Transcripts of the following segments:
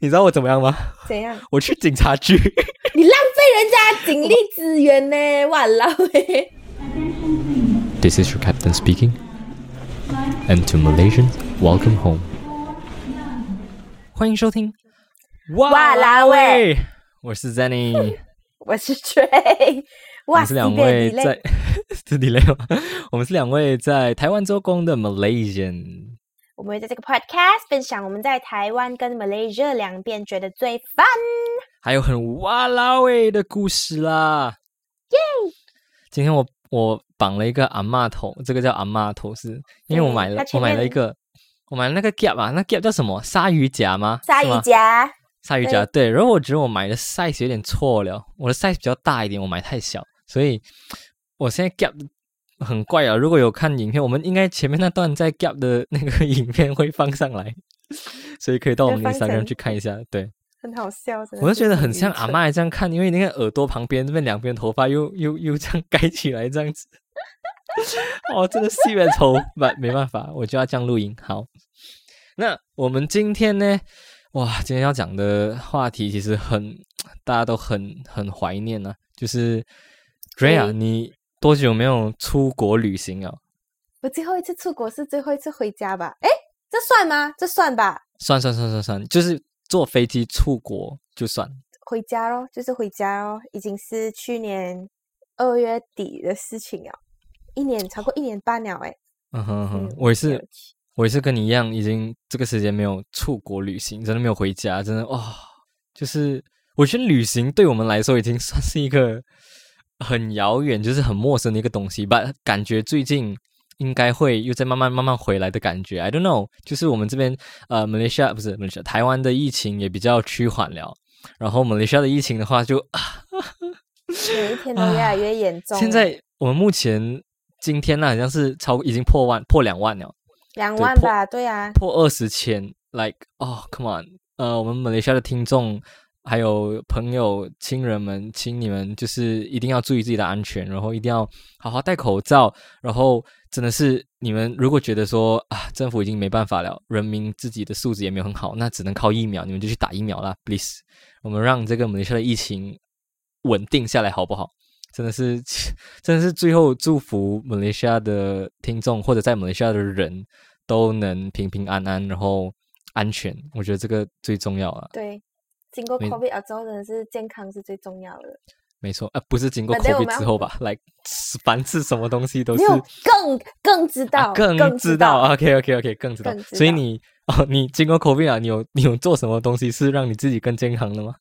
你知道我怎么样吗？怎样？我去警察局。你浪费人家警力资源呢，哇老诶！This is your captain speaking. And to Malaysians, welcome home. 欢迎收听。哇啦喂，我是 Zenny，我是 Tray 哇，我们是两位在是 delay 吗？我们是两位在台湾做工的 Malaysian。我们会在这个 podcast 分享我们在台湾跟 Malaysia 两边觉得最 fun，还有很哇啦喂的故事啦。耶！今天我我绑了一个阿妈头，这个叫阿妈头是，因为我买了我买了一个，我买了那个 gap 啊，那 gap 叫什么？鲨鱼夹吗？鲨鱼夹，鲨鱼夹对，然后我觉得我买的 size 有点错了，我的 size 比较大一点，我买太小，所以我现在 gap 很怪啊。如果有看影片，我们应该前面那段在 gap 的那个影片会放上来，所以可以到我们的就放 Instagram 去看一下。对，很好笑，我就觉得很像阿嬷这样看，因为那个耳朵旁边这边两边头发又 又又这样盖起来这样子，哦，真的是有点丑，没没办法，我就要这样录音。好，那我们今天呢？哇，今天要讲的话题其实很，大家都很很怀念呢、就是 Drea，对你多久没有出国旅行啊？我最后一次出国是最后一次回家吧？诶，这算吗？这算吧，算算算算算，就是坐飞机出国就算。回家咯，就是回家咯，已经是去年二月底的事情了，一年超过一年半了，诶。嗯哼哼嗯，我也是我也是跟你一样，已经这个时间没有出国旅行，真的没有回家，真的哇、就是我觉得旅行对我们来说已经算是一个很遥远，就是很陌生的一个东西吧。感觉最近应该会又在慢慢慢慢回来的感觉。I don't know，就是我们这边呃，马来西亚不是马来西亚，台湾的疫情也比较趋缓了，然后马来西亚的疫情的话就每一天都越来越严重了。现在我们目前今天呢，好像是超已经破万破两万了。两万吧，对啊，破二十千，like 哦、c o m e on，呃，我们马来西亚的听众还有朋友、亲人们，请你们就是一定要注意自己的安全，然后一定要好好戴口罩，然后真的是你们如果觉得说啊，政府已经没办法了，人民自己的素质也没有很好，那只能靠疫苗，你们就去打疫苗啦，please，我们让这个马来西亚的疫情稳定下来，好不好？真的是，真的是最后祝福马来西亚的听众或者在马来西亚的人都能平平安安，然后安全。我觉得这个最重要啊，对，经过没 COVID 了之后，真的是健康是最重要的。没错，呃，不是经过 COVID 之后吧，来凡是什么东西都是更更知道，啊更更知道。OK OK OK，更知道。所以你哦，你经过 COVID 啊，你有你有做什么东西是让你自己更健康的吗？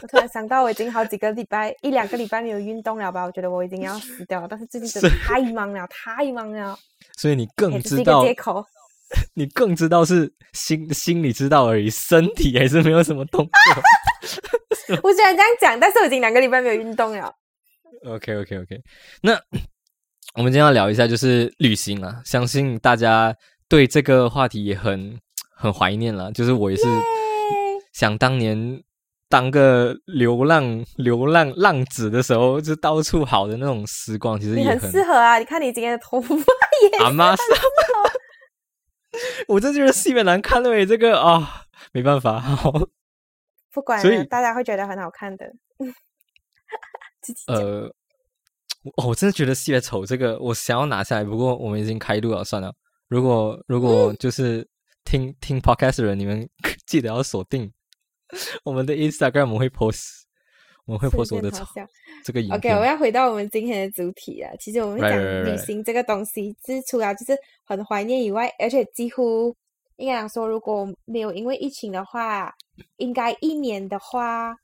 我突然想到，我已经好几个礼拜，一两个礼拜没有运动了吧？我觉得我已经要死掉了。但是最近真的太忙了，太忙了，所以你更知道，借口。你更知道是心心里知道而已，身体还是没有什么动作。我虽然这样讲，但是我已经两个礼拜没有运动了。OK OK OK，那我们今天要聊一下就是旅行啊，相信大家对这个话题也很很怀念了。就是我也是想当年当个流浪流浪浪子的时候，就到处跑的那种时光，其实也很适合啊！你看你今天的头发也阿妈是，我真觉得戏面难看了诶，这个啊、没办法，好 不管所以了，大家会觉得很好看的。呃，我我真的觉得戏来丑这个，我想要拿下来，不过我们已经开录了，算了。如果如果嗯就是听听 podcast 的人，你们记得要锁定我们的 Instagram，我们会 post，我们会瞬 post 我的丑间好笑这个影 OK，片。我要回到我们今天的主题啊。其实我们讲旅.行这个东西，是除了就是很怀念以外，而且几乎应该讲说，如果没有因为疫情的话，应该一年的话，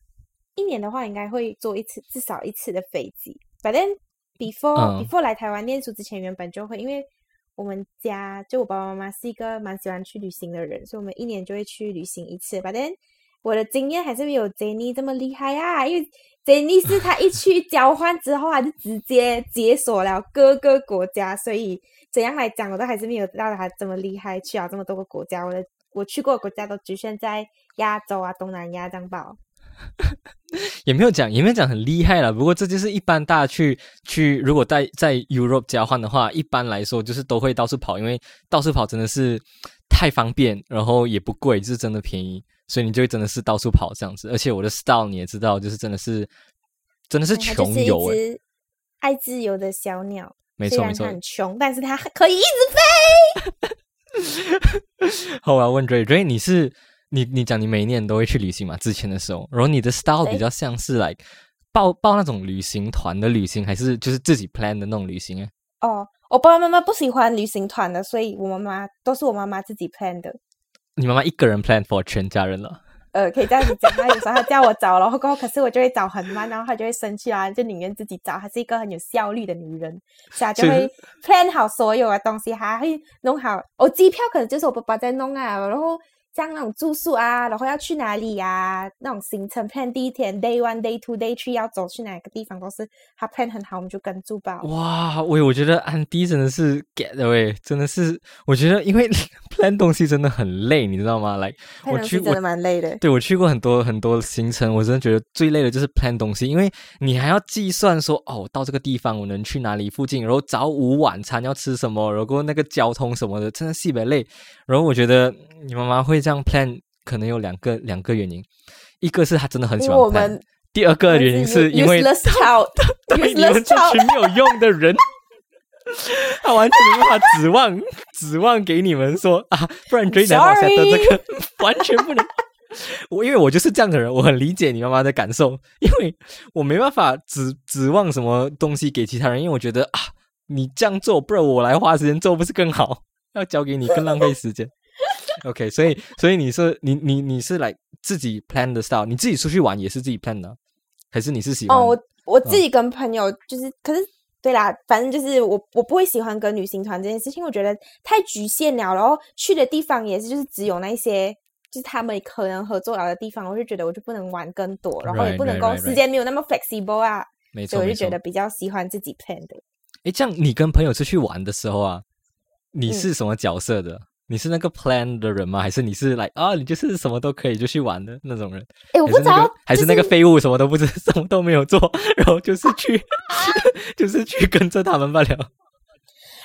一年的话应该会坐一次至少一次的飞机。But then before、嗯 before 来台湾念书之前，原本就会，因为我们家就我爸爸妈妈是一个蛮喜欢去旅行的人，所以我们一年就会去旅行一次。But then 我的经验还是没有 Jenny 这么厉害啊，因为 Jenny 是他一去交换之后，他就直接解锁了各个国家，所以怎样来讲，我都还是没有到他这么厉害，去了这么多个国家。我的我去过的国家都局限在亚洲啊、东南亚这样吧。也没有讲，也没有讲很厉害了。不过这就是一般大家去去，如果在在 Europe 交换的话，一般来说就是都会到处跑，因为到处跑真的是太方便，然后也不贵，是真的便宜。所以你就会真的是到处跑这样子。而且我的 style 你也知道，就是真的是真的是穷游诶，只爱自由的小鸟。没错没错。很穷，但是它可以一直飞。好，我要问 Ray Ray，你是你你讲你每一年都会去旅行嘛？之前的时候，然后你的 style 比较像是 like 报报那种旅行团的旅行，还是就是自己 plan 的那种旅行诶？哦，我爸爸妈妈不喜欢旅行团的，所以我妈妈都是我妈妈自己 plan 的。你妈妈一个人 plan for 全家人了？呃，可以这样子讲。她有时候她叫我找，然后过后可是我就会找很慢，然后她就会生气啊，就宁愿自己找。她是一个很有效率的女人，所以她就会 plan 好所有的东西，还会弄好。哦，机票可能就是我爸爸在弄啊，然后像那种住宿啊，然后要去哪里呀、那种行程 plan 第一天 day one、day two、day three 要走去哪个地方，都是他 plan 很好，我们就跟住吧。哇，我，我觉得安迪真的是 get away，，真的是，我觉得因为 plan 东西真的很累，你知道吗？like 我去西真的蛮累的。对我去过很多很多行程，我真的觉得最累的就是 plan 东西，因为你还要计算说，哦，到这个地方我能去哪里附近，然后早午晚餐要吃什么，然后那个交通什么的，真的特别累。然后我觉得你妈妈会这样 plan，可能有两个两个原因，一个是他真的很喜欢我 plan，们第二个原因是因为 对你们这群没有用的人，他完全没办法指望指望给你们说啊，不然追男宝 set 的这个完全不能。我 因为我就是这样的人，我很理解你妈妈的感受，因为我没办法指指望什么东西给其他人，因为我觉得啊，你这样做，不然我来花时间做不是更好？要交给你更浪费时间。OK，所以所以你是你你你是来自己 plan 的 style，你自己出去玩也是自己 plan 的，还是你是喜欢？哦，我我嗯自己跟朋友就是，可是对啦，反正就是我我不会喜欢跟旅行团这件事情，我觉得太局限了，然后去的地方也是就是只有那些。就是他们可能合作了的地方，我就觉得我就不能玩更多，然后也不能够时间没有那么 flexible 啊，没错，所以我就觉得比较喜欢自己 plan 的。诶，这样你跟朋友出去玩的时候啊，你嗯是什么角色的？你是那个 plan 的人吗？还是你是来啊，你就是什么都可以就去玩的那种人？哎，我不知道还是那个，还就是那个废物，什么都不知，什么都没有做，然后就是去，就是去跟着他们罢了。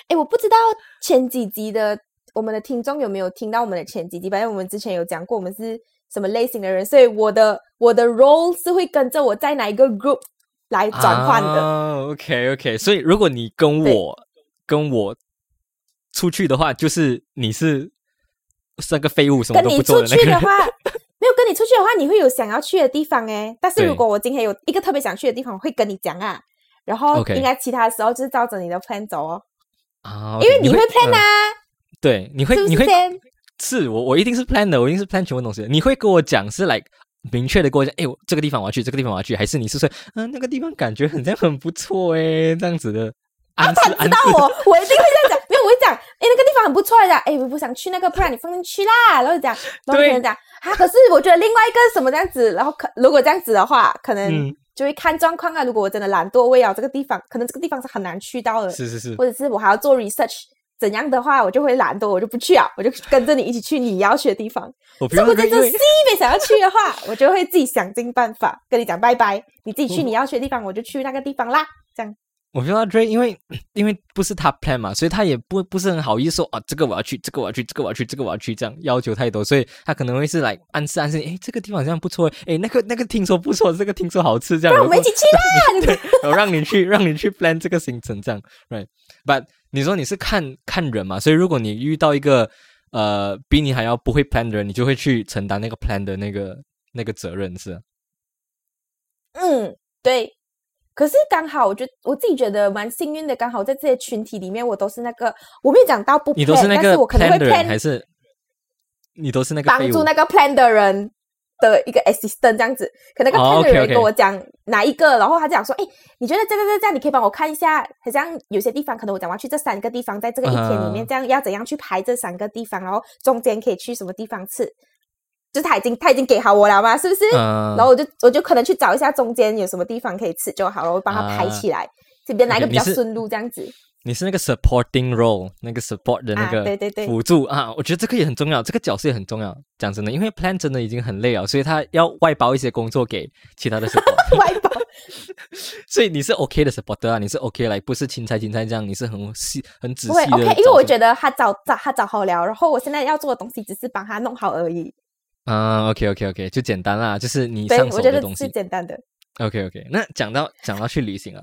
哎，我不知道前几集的我们的听众有没有听到我们的前几集，反正我们之前有讲过我们是什么类型的人，所以我的我的 role 是会跟着我在哪一个 group 来转换的。哦、OK OK，所以如果你跟我跟我出去的话，就是你是是那个废物，什么都跟你不做的那个人。出去的话，没有跟你出去的话，你会有想要去的地方诶。但是如果我今天有一个特别想去的地方，我会跟你讲啊。然后应该其他的时候就是照着你的 plan 走哦，啊，因为你会 plan 啊，对，你会你会是我，我一定是 plan 的，我一定是 plan 全部东西。你会跟我讲是 like 明确的跟我讲，哎，我这个地方我要去，这个地方我要去，还是你是说，嗯、那个地方感觉很像很不错诶，这样子的暗示暗他知道示。我，我一定会这样讲。我会讲，哎，那个地方很不错的，哎，我不想去那个，不然你放进去啦。然后讲，然后别人讲啊，可是我觉得另外一个什么这样子，然后可如果这样子的话，可能嗯就会看状况啊。如果我真的懒惰，我也要这个地方，可能这个地方是很难去到的。是是是，或者是我还要做 research，怎样的话，我就会懒惰，我就不去啊，我就跟着你一起去你要去的地方。我不如果真正 C 没想要去的话，我就会自己想尽办法跟你讲拜拜，你自己去你要去的地方，我就去那个地方啦。这样我觉得 Dray 因为 因为不是他 plan 嘛，所以他也不不是很好意思说啊，这个我要去，这个我要去，这个我要去，这个我要去，这样要求太多，所以他可能会是来暗示暗示，诶，这个地方好像不错，诶，那个那个听说不错，这个听说好吃，这样，不然我们一起去啦。然后让你去让你去 plan 这个行程，这样，right？But 你说你是看看人嘛，所以如果你遇到一个呃比你还要不会 plan 的人，你就会去承担那个 plan 的那个那个责任，是啊嗯，对。可是刚好，我觉得我自己觉得蛮幸运的，刚好在这些群体里面，我都是那个我没有讲到不 plan，你都是那个但是我可能会，plan 还是？你都是那个帮助那个 plan 的人的一个 assistant 这样子，可能那个哦 plan 的人跟我讲哪一个，然后他讲说，哎，你觉得这个这个这样，你可以帮我看一下，好像有些地方可能我讲我要去这三个地方，在这个一天里面，嗯这样要怎样去排这三个地方，然后中间可以去什么地方吃，就是他已经他已经给好我了嘛，是不是？嗯然后我就我就可能去找一下中间有什么地方可以吃就好了，我帮他排啊起来，这边来一个比较顺路这样子。你是那个 supporting role，那个 support 的那啊个对对对辅助啊，我觉得这个也很重要，这个角色也很重要。讲真的，因为 plan 真的已经很累了，所以他要外包一些工作给其他的 support，外包 所以你是 OK 的 supporter 啊，你是 OK 来，不是青菜青菜这样，你是很细很仔细的 OK，因为我得觉得他找找他找好了，然后我现在要做的东西只是帮他弄好而已。嗯，OK OK OK，就简单啦，就是你，上手的东西。简单的。OK OK，那讲到讲到去旅行啊，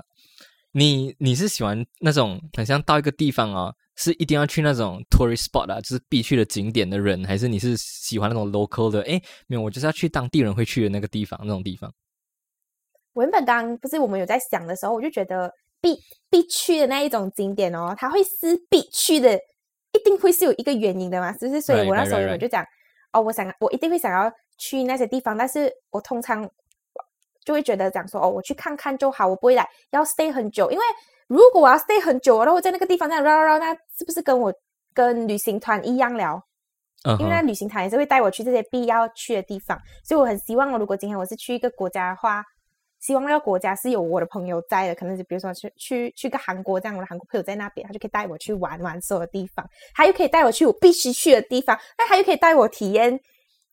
你你是喜欢那种很像到一个地方哦，是一定要去那种 tourist spot 啊，就是必去的景点的人，还是你是喜欢那种 local 的？诶，没有，我就是要去当地人会去的那个地方，那种地方。我原本刚不是我们有在想的时候，我就觉得必必去的那一种景点哦，它会是必去的，一定会是有一个原因的嘛，是不是？所以我那时候我就讲，哦，我想我一定会想要去那些地方，但是我通常就会觉得讲说，哦，我去看看就好，我不会来要 stay 很久，因为如果我要 stay 很久，然后在那个地方这样绕绕绕，那是不是跟我跟旅行团一样了？嗯因为那，旅行团也是会带我去这些必要去的地方，所以我很希望，如果今天我是去一个国家的话，希望那个国家是有我的朋友在的，可能就比如说去去去个韩国这样，我的韩国朋友在那边，他就可以带我去玩玩所有地方，他又可以带我去我必须去的地方，那他又可以带我体验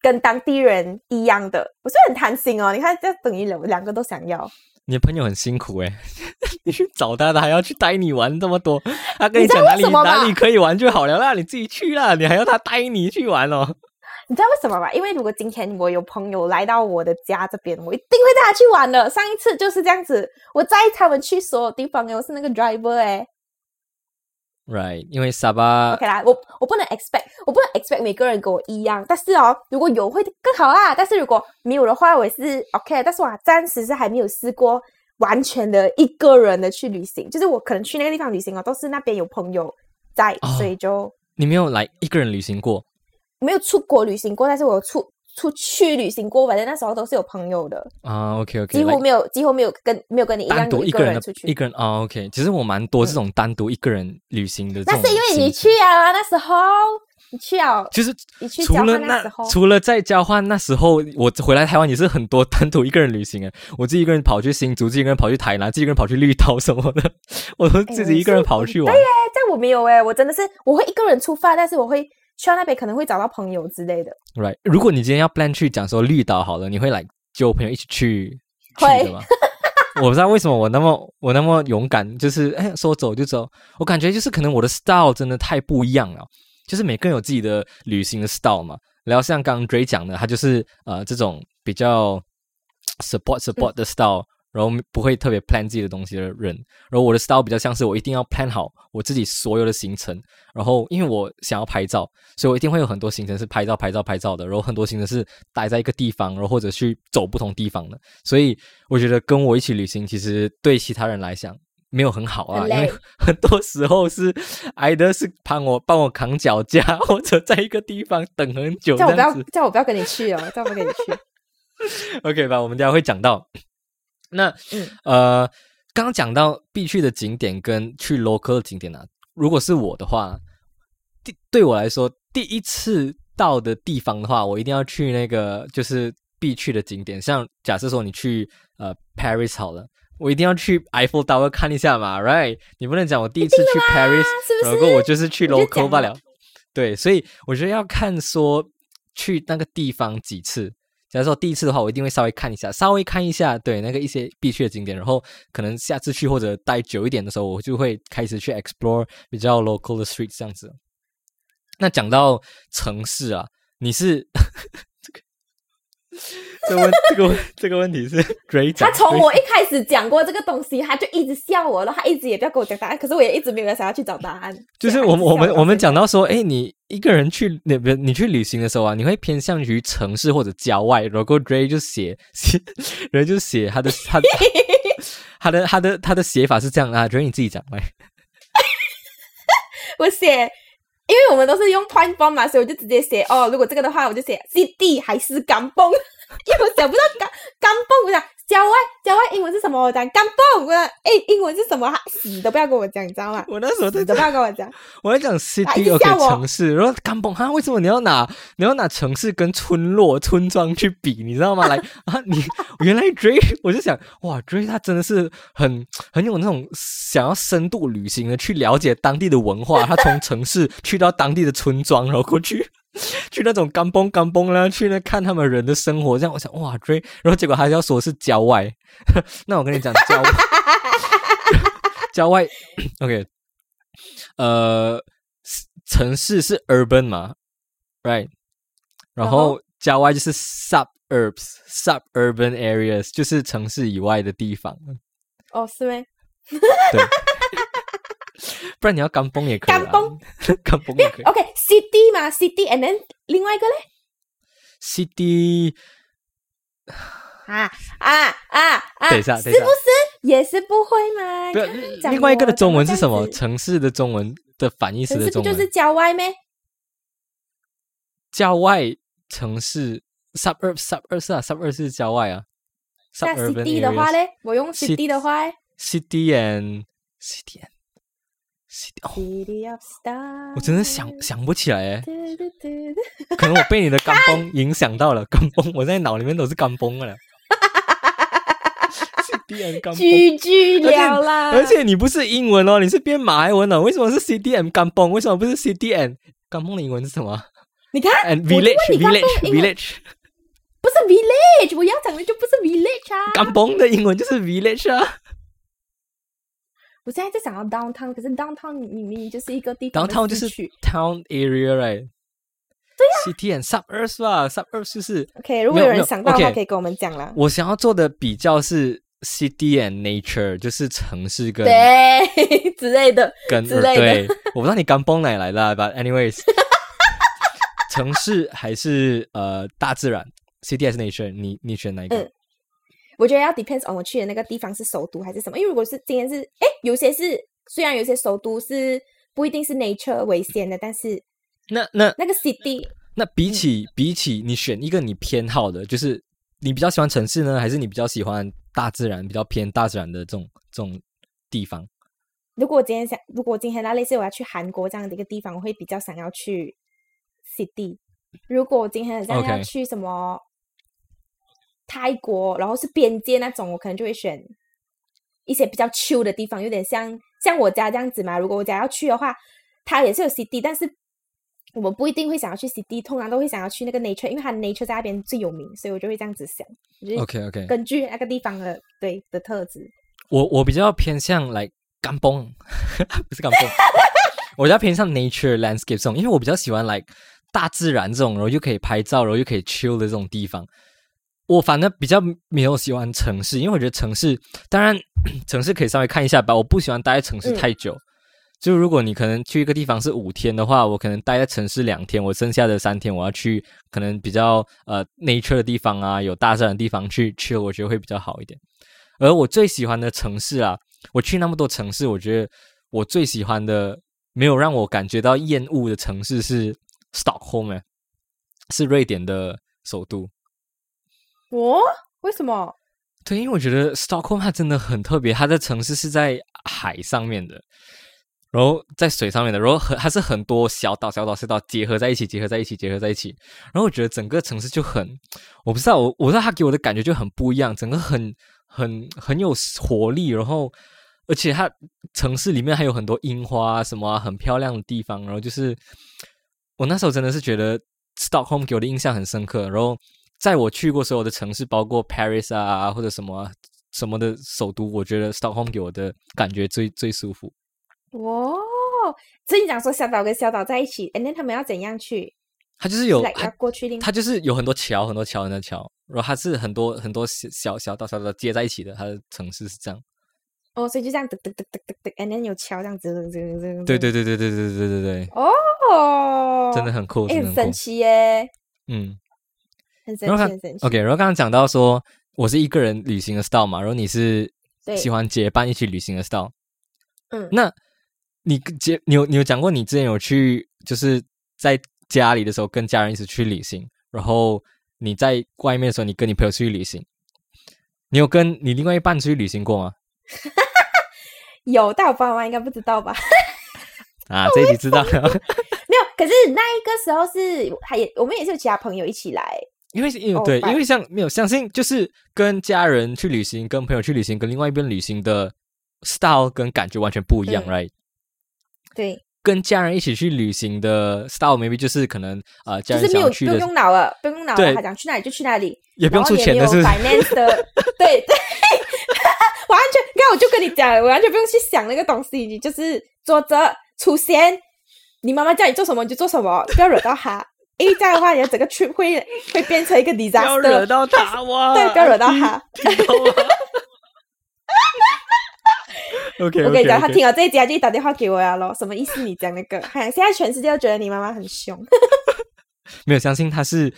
跟当地人一样的，我是很贪心哦。你看，这等于两两个都想要。你的朋友很辛苦诶，你 去找他的还要去带你玩这么多，他跟你讲哪里哪里可以玩就好了啦，你自己去啦，你还要他带你去玩哦。你知道为什么吗？因为如果今天我有朋友来到我的家这边，我一定会带他去玩的。上一次就是这样子，我载他们去所有地方诶，我是那个 driver 哎。Right，因为沙巴 OK 啦，我我不能 expect，我不能 expect 每个人跟我一样，但是哦，如果有会更好啊。但是如果没有的话，我也是 OK。但是我暂时是还没有试过完全的一个人的去旅行，就是我可能去那个地方旅行哦，都是那边有朋友在，哦所以就你没有来一个人旅行过没有出国旅行过。但是我有出出去旅行过，反正那时候都是有朋友的，啊？OK OK，几乎没有几乎没有跟没有跟你一样单独一一个人出去一。个人啊，OK，其实我蛮多这种单独一个人旅行的那是因为你去啊，那时候你去啊，就是你去交除了那那时候除了在交换那时候，我回来台湾也是很多单独一个人旅行啊。我自己一个人跑去新竹，自己一个人跑去台南，自己一个人跑去绿岛什么的，我都自己一个人跑去玩对。耶，这样我没有哎，我真的是我会一个人出发，但是我会去到那边可能会找到朋友之类的。Right，如果你今天要 plan 去讲说绿岛好了，你会来揪朋友一起去去会的吗？我不知道为什么我那么我那么勇敢，就是哎说走就走。我感觉就是可能我的 style 真的太不一样了，就是每个人有自己的旅行的 style 嘛。然后像刚刚 Dray 讲的，他就是呃这种比较 support support 的 style，、然后不会特别 plan 自己的东西的人。然后我的 style 比较像是我一定要 plan 好我自己所有的行程，然后因为我想要拍照，所以我一定会有很多行程是拍照、拍照、拍照的，然后很多行程是待在一个地方，然后或者去走不同地方的。所以我觉得跟我一起旅行，其实对其他人来讲没有很好啊，因为 很多时候是挨的是帮我帮我扛脚架，或者在一个地方等很久叫我不要。叫我不要跟你去哦，叫我不要跟你去。OK 吧，我们等下会讲到。那、嗯呃，刚刚讲到必去的景点跟去 local 的景点啊，如果是我的话，第对我来说，第一次到的地方的话，我一定要去那个就是必去的景点。像假设说你去呃 Paris 好了，我一定要去 Eiffel Tower 看一下嘛，right？你不能讲我第一次去 Paris，是不是然后我就是去 local 罢了。对，所以我觉得要看说去那个地方几次。假如说第一次的话，我一定会稍微看一下，稍微看一下，对那个一些必去的景点，然后可能下次去或者待久一点的时候，我就会开始去 explore 比较 local 的 street 这样子。那讲到城市啊，你是 这问这个问这个问题是 Great 他，从我一开始讲过这个东西，他就一直笑我，然后他一直也不要跟我讲答案，可是我也一直没有想要去找答案。就是我们我们我们讲到说，哎，你一个人去那边你去旅行的时候啊，你会偏向于城市或者郊外。然后 Dray 就写写，人就写他的 他的他的他的他的写法是这样啊，Dray 你自己讲来。我写，因为我们都是用 point form 嘛，所以我就直接写哦。如果这个的话，我就写 CD 还是港崩，因为我想不到港港崩，我想郊外郊外英文是什么？我讲干蹦，我讲哎英文是什么？他死都不要跟我讲，你知道吗？我那时候在死都不要跟我讲。我在讲 city 直 OK 城市，然后干蹦哈，为什么你要拿你要拿城市跟村落村庄去比，你知道吗？来啊，你原来 Dray，我就想哇，Dray 他真的是很很有那种想要深度旅行的去了解当地的文化，他从城市去到当地的村庄，然后过去。去那种干崩干崩啦，去那看他们人的生活，这样我想哇，Dray，然后结果还要说是郊外，那我跟你讲郊外，郊外，OK，呃，城市是 urban 嘛，right？然后郊外就是 suburbs suburban areas，就是城市以外的地方。哦，是咩？对，不然你要干崩也可以啊。干崩 干崩也可以。OK，city 嘛，city，and then 另外一个嘞？city 啊啊啊啊！等一下等一下是不是也是不会吗？不要另外一个的中文是什么？城市的中文的反义词城的中文？市不就是郊外咩？郊外城市 suburb suburb 是啊，suburb 是郊外啊。那 city 的话嘞，我用 Cit- city 的话 city and city and city 哦，，City of Stars。我真的想想不起来哎，嘟嘟嘟嘟可能我被你的干崩影响到了，干崩，我在脑里面都是干崩了。and 干崩。居居而且了啦！而且你不是英文哦，你是编马来文哦。为什么是 CDM 干崩？为什么不是 CDM 干崩的英文是什么你看？And village village 不是 village，我要讲的就不是 village 啊。干崩的英文就是 village 啊。我现在在想要 downtown，可是 downtown 明明就是一个地方的 downtown 就是市区 town area right？对呀、city and suburbs 吧，suburbs 就是 OK，如果有人想到的话，可以跟我们讲啦。我想要做的比较是 city and nature，就是城市跟对 之类的，跟之类的对，我不知道你刚崩哪来的啊，but anyways，城市还是呃大自然，city 还是 nature？你你选哪一个？嗯我觉得要 depends on 我去的那个地方是首都还是什么。因为如果是今天是，哎，有些是虽然有些首都是不一定是 nature 为先的，但是那那那个 city 那比起、比起你选一个你偏好的，就是你比较喜欢城市呢，还是你比较喜欢大自然，比较偏大自然的这种这种地方？如果我今天想，如果我今天那类似我要去韩国这样的一个地方，我会比较想要去 city。如果我今天好像要去什么泰国，然后是边界那种，我可能就会选一些比较 chill 的地方，有点像像我家这样子嘛。如果我家要去的话，它也是有 city，但是我们不一定会想要去 city，通常都会想要去那个 nature，因为它 nature 在那边最有名，所以我就会这样子想，就是 OK OK，根据那个地方的对的特质。我我比较偏向来干崩，不是干崩，我比较偏向 nature landscape 这种，因为我比较喜欢来大自然这种，然后又可以拍照，然后又可以 chill 的这种地方。我反正比较没有喜欢城市，因为我觉得城市，当然城市可以稍微看一下吧，我不喜欢待在城市嗯太久。就如果你可能去一个地方是五天的话，我可能待在城市两天，我剩下的三天我要去可能比较呃 nature 的地方啊，有大自然的地方去 chill，我觉得会比较好一点。而我最喜欢的城市啊，我去那么多城市，我觉得我最喜欢的没有让我感觉到厌恶的城市是 Stockholm，欸是瑞典的首都。哦，为什么？对，因为我觉得 Stockholm 它真的很特别，它的城市是在海上面的，然后在水上面的，然后很它是很多小岛、小岛、小岛结合在一起，结合在一起，结合在一起。然后我觉得整个城市就很，我不知道，我我知道它给我的感觉就很不一样，整个很很很有活力，然后而且它城市里面还有很多樱花什么，很漂亮的地方。然后就是我那时候真的是觉得 Stockholm 给我的印象很深刻，然后。在我去过所有的城市，包括 Paris 啊或者什么啊什么的首都，我觉得 Stockholm 给我的感觉最最舒服。哦，所以你讲说小岛跟小岛在一起，and then 他们要怎样去？它就是有它过去另它就是有很多桥，很多桥，很多桥，然后它是很多很多小小小岛小岛接在一起的，它的城市是这样。哦，所以就这样噔噔噔噔噔噔，and then 有桥这样子，对对对对对对对对对对，哦，真的很酷，哎，很神奇耶，嗯然后看很神奇。，OK，然后刚刚讲到说我是一个人旅行的 style 嘛，然后你是喜欢结伴一起旅行的 style。嗯那你跟结你有你有讲过你之前有去就是在家里的时候跟家人一起去旅行，然后你在外面的时候你跟你朋友出去旅行，你有跟你另外一半出去旅行过吗？有，但我爸妈应该不知道吧？啊，这一题知道了，没有，可是那一个时候是还也我们也是有其他朋友一起来，因为因为哦对，因为像没有相信就是跟家人去旅行，跟朋友去旅行，跟另外一边旅行的 style 跟感觉完全不一样、嗯 r i g h t 对，跟家人一起去旅行的 style maybe 就是可能呃家人就是没有去的，用脑了，不用用脑了，他想去哪里就去哪里，也不用出钱的，是是？finance 的，对对，完全，你看我就跟你讲，我完全不用去想那个东西，你就是坐着出现，你妈妈叫你做什么你就做什么，不要惹到她。因为这样的话，你的整个 trip 会会变成一个 disaster，不要惹到他哇！对，不要惹到他。听到吗？OK，我跟你讲，他听了这一集他就打电话给我呀咯。什么意思？你讲那个？现在全世界都觉得你妈妈很凶。没有相信他是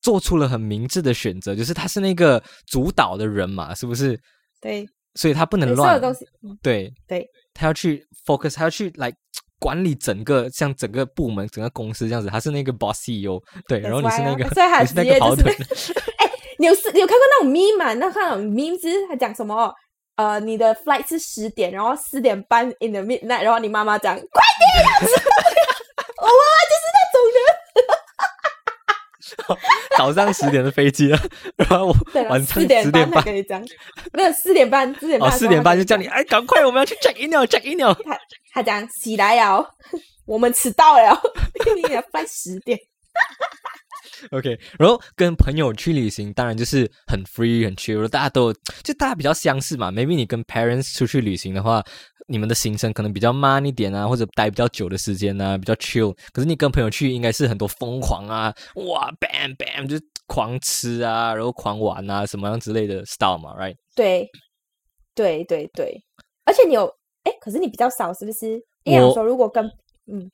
做出了很明智的选择，就是他是那个主导的人嘛，是不是？对，所以他不能对所有乱。东西，嗯对，对，他要去 focus，他要去来管理整个像整个部门、整个公司这样子。他是那个 boss CEO，对，然后你是那个所以是那个跑腿就是。你有是你有看过那种 meme 吗？那看那种 meme 是他讲什么？呃，你的 flight 是十点，然后四点半 in the midnight，然后你妈妈讲快点要迟到了，我妈妈就是那种人。早上十点的飞机了，然后我对，晚上四点半，他跟你讲，没有四点半，四点半四点半就叫你，哎，赶快，我们要去 check in 了，check in 了。他他讲起来了，我们迟到了，你的 flight 十点。OK，然后跟朋友去旅行，当然就是很 free 很 chill，大家都就大家比较相似嘛。Maybe 你跟 parents 出去旅行的话，你们的行程可能比较慢一点啊，或者待比较久的时间啊，比较 chill。可是你跟朋友去，应该是很多疯狂啊，哇，bam bam 就狂吃啊，然后狂玩啊，什么样之类的 style 嘛，right？对，对对对，而且你有哎，可是你比较少，是不是？我想说如果跟嗯，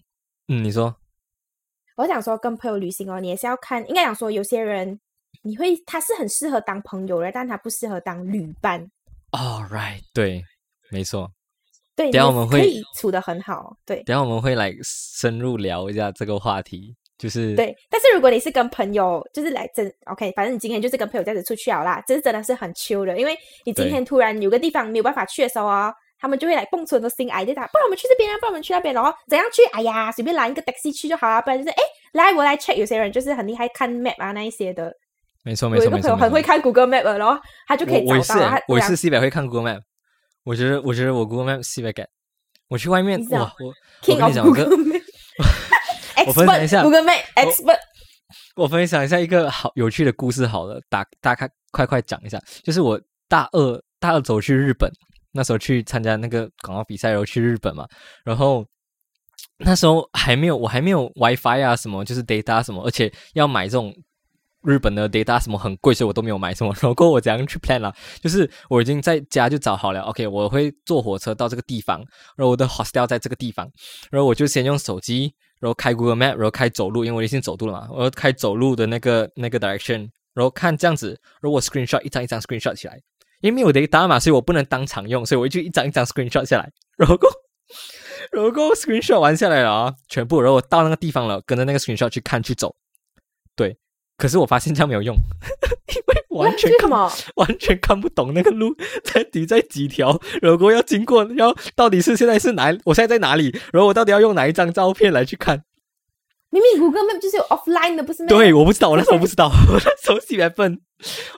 嗯，你说我想说跟朋友旅行哦，你也是要看，应该讲说有些人你会他是很适合当朋友的，但他不适合当旅伴。，All right，对，没错。对，等下我们会以处的很好，对等一下我们会来深入聊一下这个话题，就是对。但是如果你是跟朋友，就是来真 OK，反正你今天就是跟朋友这样子出去好啦，这是真的是很 chill 的，因为你今天突然有个地方没有办法去的时候啊。他们就会来蹦出很多新 idea，不然我们去这边啊，不然我们去那边，然后怎样去？哎呀，随便拦一个 taxi 去就好了，不然就是哎，来我来 check。有些人就是很厉害看 map 啊那一些的，没错没我有一个朋友很会看 Google Map 的，然后他就可以我我也是找到。他欸，我也是 讲西北会看 Google Map。我觉得，我觉得我 Google Map 西北感。我去外面你知道哇，我我跟你讲，我跟 我分享一下 Google Map expert。我分享一下一个好有趣的故事。好了，大大概快快讲一下，就是我大二大二走去日本，那时候去参加那个广告比赛，然后去日本嘛，然后。那时候还没有，我还没有 WiFi 啊，什么就是 data 什么，而且要买这种日本的 data 什么很贵，所以我都没有买什么。然后我怎样去 plan 啦？就是我已经在家就找好了，OK，我会坐火车到这个地方，然后我的 hostel 在这个地方，然后我就先用手机，然后开 Google Map，然后开走路，因为我已经走路了嘛，我要开走路的那个那个 direction，然后看这样子，如果 screenshot 一张一张 screenshot 起来，因为没有 data 嘛，所以我不能当场用，所以我就一张一张 screenshot 下来，然后过然后过 screenshot 完下来了啊，全部，然后我到那个地方了，跟着那个 screenshot 去看去走，对，可是我发现这样没有用，因为完全看？完全看不懂那个路 在底在几条，然后要经过，要到底是现在是哪，我现在在哪里，然后我到底要用哪一张照片来去看？明明 Google Map 就是有 offline 的，不是吗？对，我不知道，我那时候不知道，我那时候西北笨，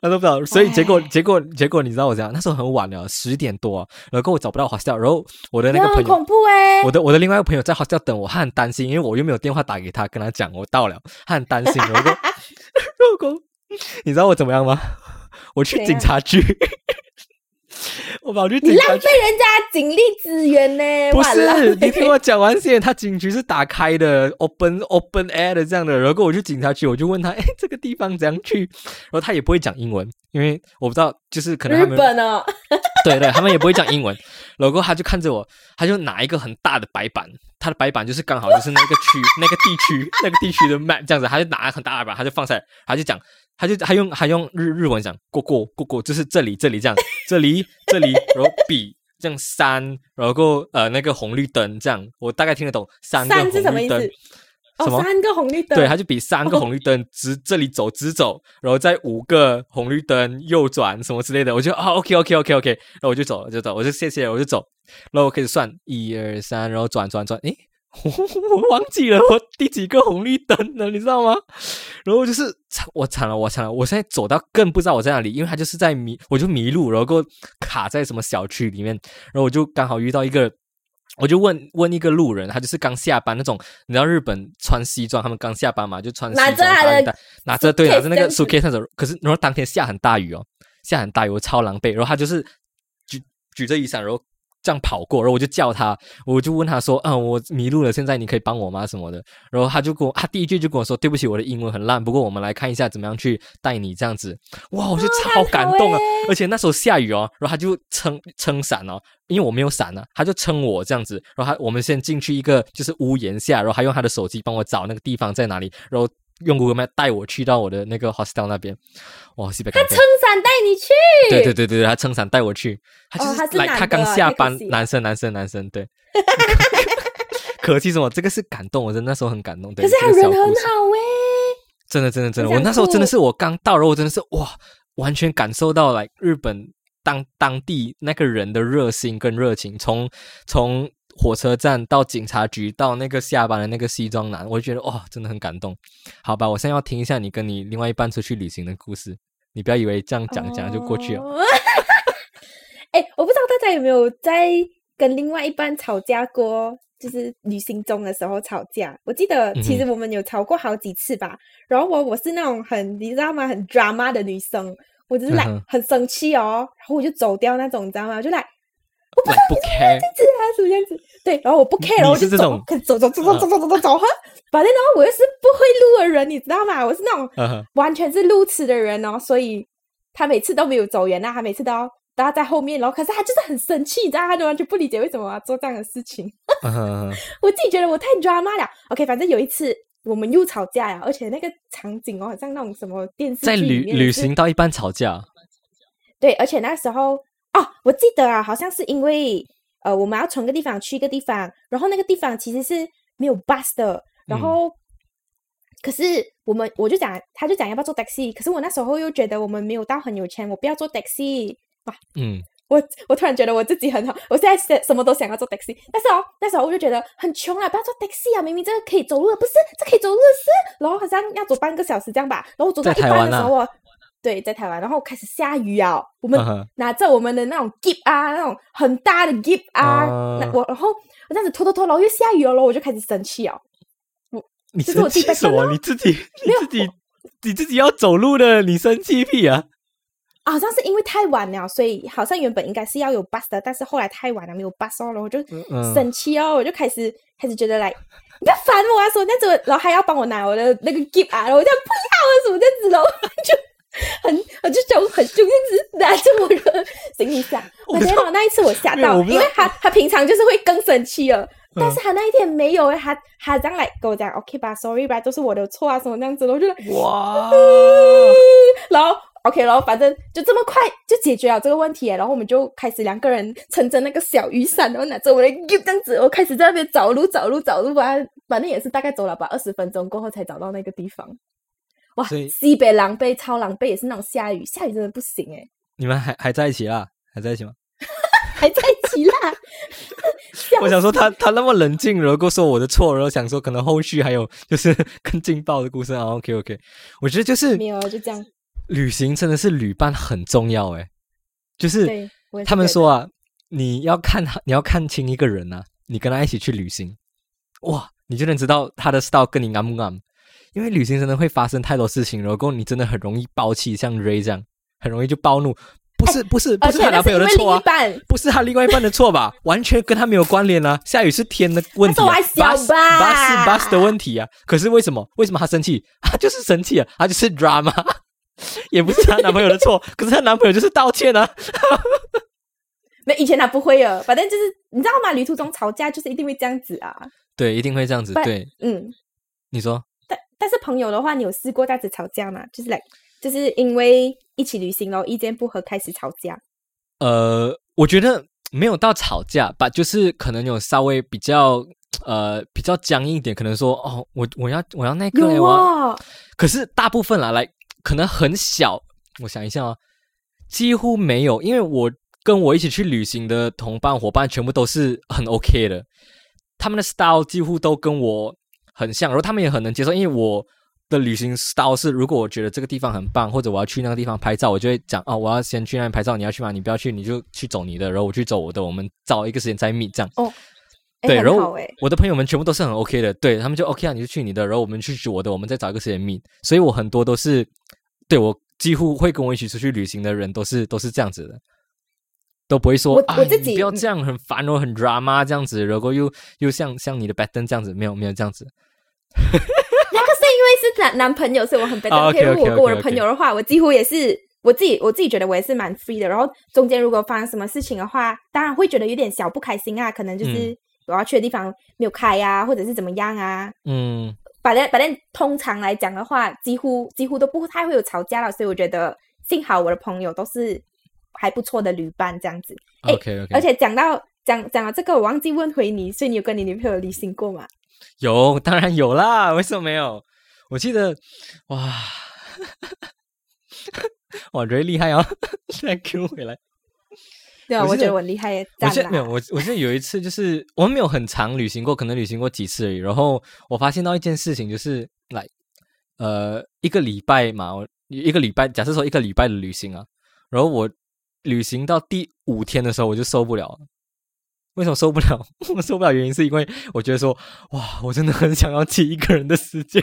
我都不知道，所以结果哎结果结果你知道我怎样？那时候很晚了，十点多、啊，然后我找不到 hostel，然后我的那个朋友很恐。怖哎、我的我的另外一个朋友在 hostel 等我，他很担心，因为我又没有电话打给他，跟他讲我到了，他很担心。如果如果你知道我怎么样吗？我去警察局，我跑去你警察局。浪费人家警力资源呢、不是，你听我讲完先。他警局是打开的，open open air 的这样的。然后我去警察局，我就问他，哎，这个地方怎样去？然后他也不会讲英文，因为我不知道，就是可能他日们本哦，对对，他们也不会讲英文。然后他就看着我，他就拿一个很大的白板，他的白板就是刚好就是那个区、那个地区、那个地区的 map 这样子，他就拿很大的白板，他就放下来，他就讲，他就他用他用日日文讲过过过过，就是这里这里这样，这里这里，然后比这样三，然后呃那个红绿灯这样，我大概听得懂三个三是什红绿灯哦，三个红绿灯。对，他就比三个红绿灯直这里走直走，然后再五个红绿灯右转什么之类的，我就啊 OK OK OK OK，然后我就走了就走，我就谢谢我就走，然后我开始算一二三，然后转转转，诶，我忘记了我第几个红绿灯了，你知道吗？然后就是惨我惨了我惨了，我现在走到更不知道我在哪里，因为他就是在迷，我就迷路，然后卡在什么小区里面，然后我就刚好遇到一个。我就问问一个路人，他就是刚下班那种，你知道日本穿西装，他们刚下班嘛，就穿西装拿着他的打领带拿着对拿着那个 suitcase 那种，可是然后当天下很大雨哦，下很大雨，我超狼狈，然后他就是举举着雨伞，然后这样跑过，然后我就叫他，我就问他说：“嗯，我迷路了，现在你可以帮我吗？什么的？”然后他就跟我，他第一句就跟我说：“对不起，我的英文很烂，不过我们来看一下怎么样去带你这样子。”哇，我就超感动啊！而且那时候下雨哦，然后他就撑撑伞哦，因为我没有伞呢，他就撑我这样子。然后他我们先进去一个就是屋檐下，然后他用他的手机帮我找那个地方在哪里，然后。用 Google Map 带我去到我的那个 hostel 那边，哇，西北他撑伞带你去，对对对对，他撑伞带我去，他就是来，他刚下班，男生男生男生，对，可惜什么？这个是感动，我真的那时候很感动，对可是他人很好哎，真的真的真的，我那时候真的是我刚到，然后我真的是哇，完全感受到来日本当当地那个人的热心跟热情，从从。火车站到警察局到那个下班的那个西装男，我就觉得哇，真的很感动。好吧，我现在要听一下你跟你另外一半出去旅行的故事。你不要以为这样讲讲就过去了。哎，我不知道大家有没有在跟另外一半吵架过，就是旅行中的时候吵架。我记得其实我们有吵过好几次吧。然后我我是那种很你知道吗？很 drama 的女生，我就是来很生气哦，然后我就走掉那种，你知道吗？就来。我不不 care，这样子啊，什么样子？对，然后我不 care，然后我就走，走走走走走走走走哈。反正然后我又是不会录的人，你知道吗？我是那种完全是路痴的人哦，所以他每次都没有走远，那他每次都要都要在后面，然后可是他就是很生气，你知道，他就完全不理解为什么要做这样的事情。我自己觉得我太 drama 了。OK，反正有一次我们又吵架呀，而且那个场景哦，好像那种什么电视在旅旅行到一半吵架。对，而且那时候。哦，我记得啊，好像是因为呃，我们要从一个地方去一个地方，然后那个地方其实是没有 bus 的，然后可是我们我就讲，他就讲要不要坐 taxi，可是我那时候又觉得我们没有到很有钱，我不要坐 taxi 哇，嗯，我我突然觉得我自己很好，我现在什什么都想要做 taxi，但是哦，那时候我就觉得很穷啊，不要做 taxi 啊，明明这个可以走路的，不是这可以走路的是，然后好像要走半个小时这样吧，然后走到一半的时候。对，在台湾，然后开始下雨啊，我们拿着我们的那种 gift 啊，那种很大的 gift 啊，那我然后我这样子拖拖拖，然后又下雨了，然后我就开始生气哦。我 你生气什么？你自己 你自己你自己要走路的，你生气屁啊？好像是因为太晚了，所以好像原本应该是要有 bus 的，但是后来太晚了没有 bus 哦，然后我就生气哦，我就开始开始觉得来，你不要烦我啊，说那样子，然后还要帮我拿我的那个 gift 啊，然后我就不要啊，什么这样子喽，就。很，我就就很凶，一直拿着我的行李箱。我天哪，那一次我吓到，因为他他平常就是会更生气了，但是他那一天没有诶，他他这样来跟我讲，OK 吧，Sorry 吧，都是我的错啊，什么这样子，我就哇，然后 OK，然后反正就这么快就解决了这个问题，然后我们就开始两个人撑着那个小雨伞，然后拿着我的这样子，我开始在那边找路找路找路吧，反正也是大概走了吧二十分钟过后才找到那个地方。哇，西北狼狈，超狼狈，也是那种下雨，下雨真的不行哎。你们还还在一起啦？还在一起吗？还在一起啦。我想说他他那么冷静，如果说我的错，然后想说可能后续还有就是更劲爆的故事啊。OK OK，我觉得就是没有就这样。旅行真的是旅伴很重要哎，就是他们说啊，你要看你要看清一个人啊，你跟他一起去旅行，哇，你就能知道他的 style 跟你啱不啱。因为旅行真的会发生太多事情，如果你真的很容易暴气，像 Ray 这样，很容易就暴怒。不是不是不是他男朋友的错啊，不是他另外一半的错吧？完全跟他没有关联啊！下雨是天的问题，bus bus bus 的问题啊！可是为什么？为什么他生气？他就是生气啊！他就是 drama，也不是他男朋友的错。可是他男朋友就是道歉啊！那以前他不会啊，反正就是你知道吗？旅途中吵架就是一定会这样子啊。对，一定会这样子。对，嗯，你说。但是朋友的话，你有试过这样子吵架吗？就是来，就是因为一起旅行然后意见不合开始吵架。呃，我觉得没有到吵架吧，就是可能有稍微比较呃比较僵硬一点，可能说哦，我我要我要那个有可是大部分啦，来可能很小，我想一下哦，几乎没有，因为我跟我一起去旅行的同伴伙伴全部都是很 OK 的，他们的 style 几乎都跟我。很像，然后他们也很能接受，因为我的旅行 style 是，如果我觉得这个地方很棒，或者我要去那个地方拍照，我就会讲哦，我要先去那边拍照，你要去吗？你不要去，你就去走你的，然后我去走我的，我们找一个时间再 meet 这样。哦，对，然后我的朋友们全部都是很 OK 的，对他们就 OK 啊，你就去你的，然后我们去去我的，我们再找一个时间 meet。所以我很多都是，对我几乎会跟我一起出去旅行的人都是都是这样子的。都不会说啊，我我自己你不要这样很烦哦，很 drama 这样子，然后又又像像你的 b a t t n 这样子，没有没有这样子。那个是因为是男男朋友，所以我很被啊动。譬如 OK，OK，OK，我跟我的朋友的话，我几乎也是我自己我自己觉得我也是蛮 free 的。然后中间如果发生什么事情的话，当然会觉得有点小不开心啊，可能就是嗯我要去的地方没有开啊，或者是怎么样啊。嗯反正反正通常来讲的话，几乎几乎都不太会有吵架了，所以我觉得幸好我的朋友都是还不错的旅伴这样子。哎，OK OK，而且讲到讲讲到这个，我忘记问回你，所以你有跟你女朋友旅行过吗？有当然有啦，为什么没有？我记得哇，哇，觉得厉害哦，再 Q 回来。对啊，我觉得我厉害，我赞啦记得没有，我我记得有一次就是我们没有很长旅行过，可能旅行过几次而已。然后我发现到一件事情，就是来呃一个礼拜嘛，我一个礼拜，假设说一个礼拜的旅行啊，然后我旅行到第五天的时候，我就受不了了。为什么受不了？我受不了原因是因为我觉得说，哇，我真的很想要起一个人的时间。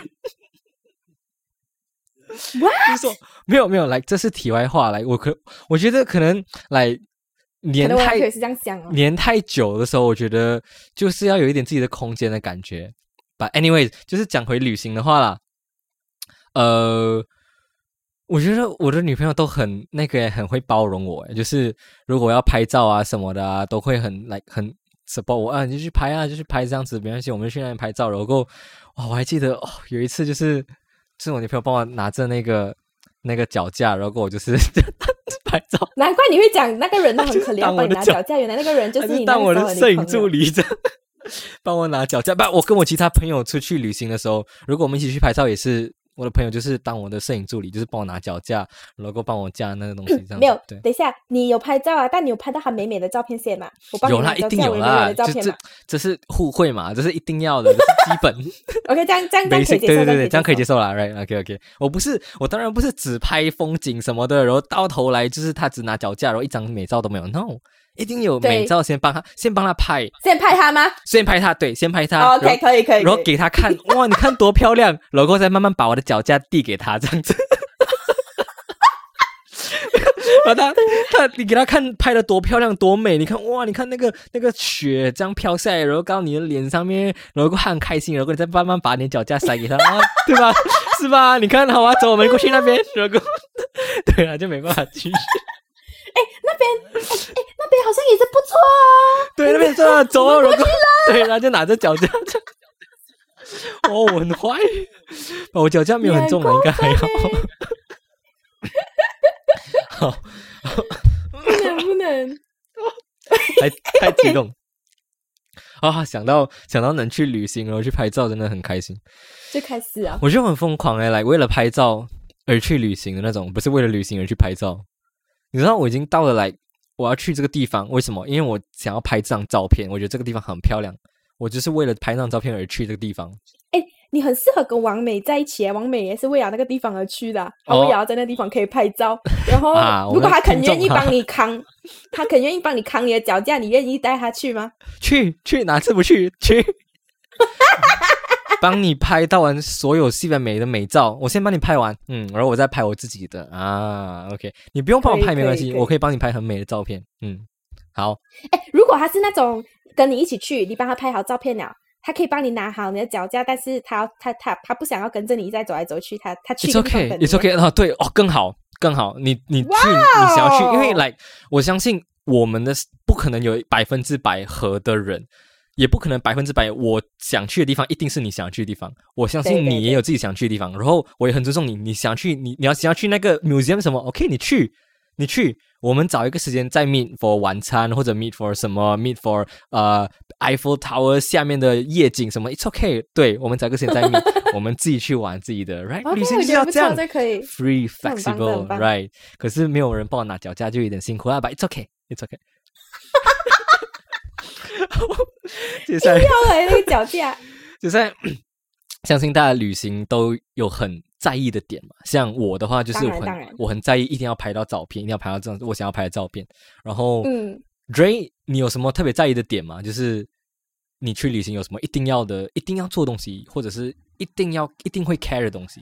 就是说没有没有，来，这是题外话。来，我可我觉得可能来年太。年太久的时候，我觉得就是要有一点自己的空间的感觉。But anyway，就是讲回旅行的话啦，呃，我觉得我的女朋友都很那个很会包容我，诶就是如果要拍照啊什么的啊，都会很 like 很 support 我啊，你就去拍啊，就去拍这样子，没关系，我们去那边拍照。然后哇，我还记得哦，有一次就是就是我女朋友帮我拿着那个那个脚架，然后我就是 拍照。难怪你会讲那个人都很可怜，要帮你拿脚架。原来那个人就是你当我的摄影助理这样 帮我拿脚架。不，我跟我其他朋友出去旅行的时候，如果我们一起去拍照，也是我的朋友就是当我的摄影助理，就是帮我拿脚架，然后帮我架那个东西这样子。没有对，，等一下，你有拍照啊？但你有拍到她美美的照片先嘛？我帮你有啦，一定有啦，我美美的照这是互惠嘛，这是一定要的，这是基本。OK，这样这样可以接受，对对对对，这样可以接受。受啦，right？OK OK，我不是，我当然不是只拍风景什么的，然后到头来就是他只拿脚架，然后一张美照都没有，no，一定有美照先帮他，先帮他拍，先拍他吗先拍他，对，先拍他哦？OK，可以可以。然后给他看，哇，你看多漂亮，然后再慢慢把我的脚架递给他，这样子。然后他他你给他看拍的多漂亮多美，你看哇，你看那个那个雪这样飘下来，然后到你的脸上面，然后他很开心，然后你再慢慢把你的脚架塞给他，啊，对吧？是吧？你看好啊，走，我们过去那边，然后对啊，就没办法继续。哎那边，哎哎，那边好像也是不错哦。对，那边真的 走啊，然后对，然后就拿着脚架。哦，我很坏，我脚架没有很重啊，应该还好。好，不能不能。太太激动啊！想到想到能去旅行，然后去拍照，真的很开心。就开始啊，我觉得很疯狂哎，来为了拍照而去旅行的那种，不是为了旅行而去拍照。你知道我已经到了来，我要去这个地方，为什么？因为我想要拍这张照片，我觉得这个地方很漂亮。我就是为了拍那张照片而去这个地方。哎你很适合跟王美在一起啊。王美也是为了那个地方而去的啊，她哦为了要在那地方可以拍照。然后 啊，如果们她肯愿意帮你扛，她肯愿意帮你扛你的脚架，你愿意带她去吗？去去哪次不去？去，帮你拍到完所有西北美的美照，我先帮你拍完，嗯，然后我再拍我自己的啊。OK，你不用帮我拍没关系，我可以帮你拍很美的照片。嗯，好，哎，如果他是那种跟你一起去，你帮他拍好照片了。他可以帮你拿好你的脚架，但是他他他他不想要跟着你再走来走去，他他去 It's 一个地方 okay, 等你 it's okay 啊，对哦，更好，更好。你你去，你想要去，因为哦来，我相信我们的不可能有百分之百合的人，也不可能百分之百我想去的地方一定是你想去的地方。我相信你也有自己想去的地方，然后我也很尊重你，你想去，你你要想要去那个 museum 什么，OK，你去，你去。我们找一个时间再 meet for 晚餐，或者 meet for 什么，meet for 呃 Eiffel Tower 下面的夜景什么，It's okay。对，我们找个时间再 meet，我们自己去玩自己的，right？旅行我觉得不错，是要这样这可以。free flexible 棒 right，可是没有人帮我拿脚架，就有点辛苦啊。But it's okay, it's okay。接下来，要来那个脚架，接下来，相信大家旅行都有很在意的点嘛。像我的话，就是我很我很在意，一定要拍到照片，一定要拍到这种我想要拍的照片。然后、嗯，Dray，你有什么特别在意的点吗？就是你去旅行有什么一定要的、一定要做的东西，或者是一定要一定会 care 的东西？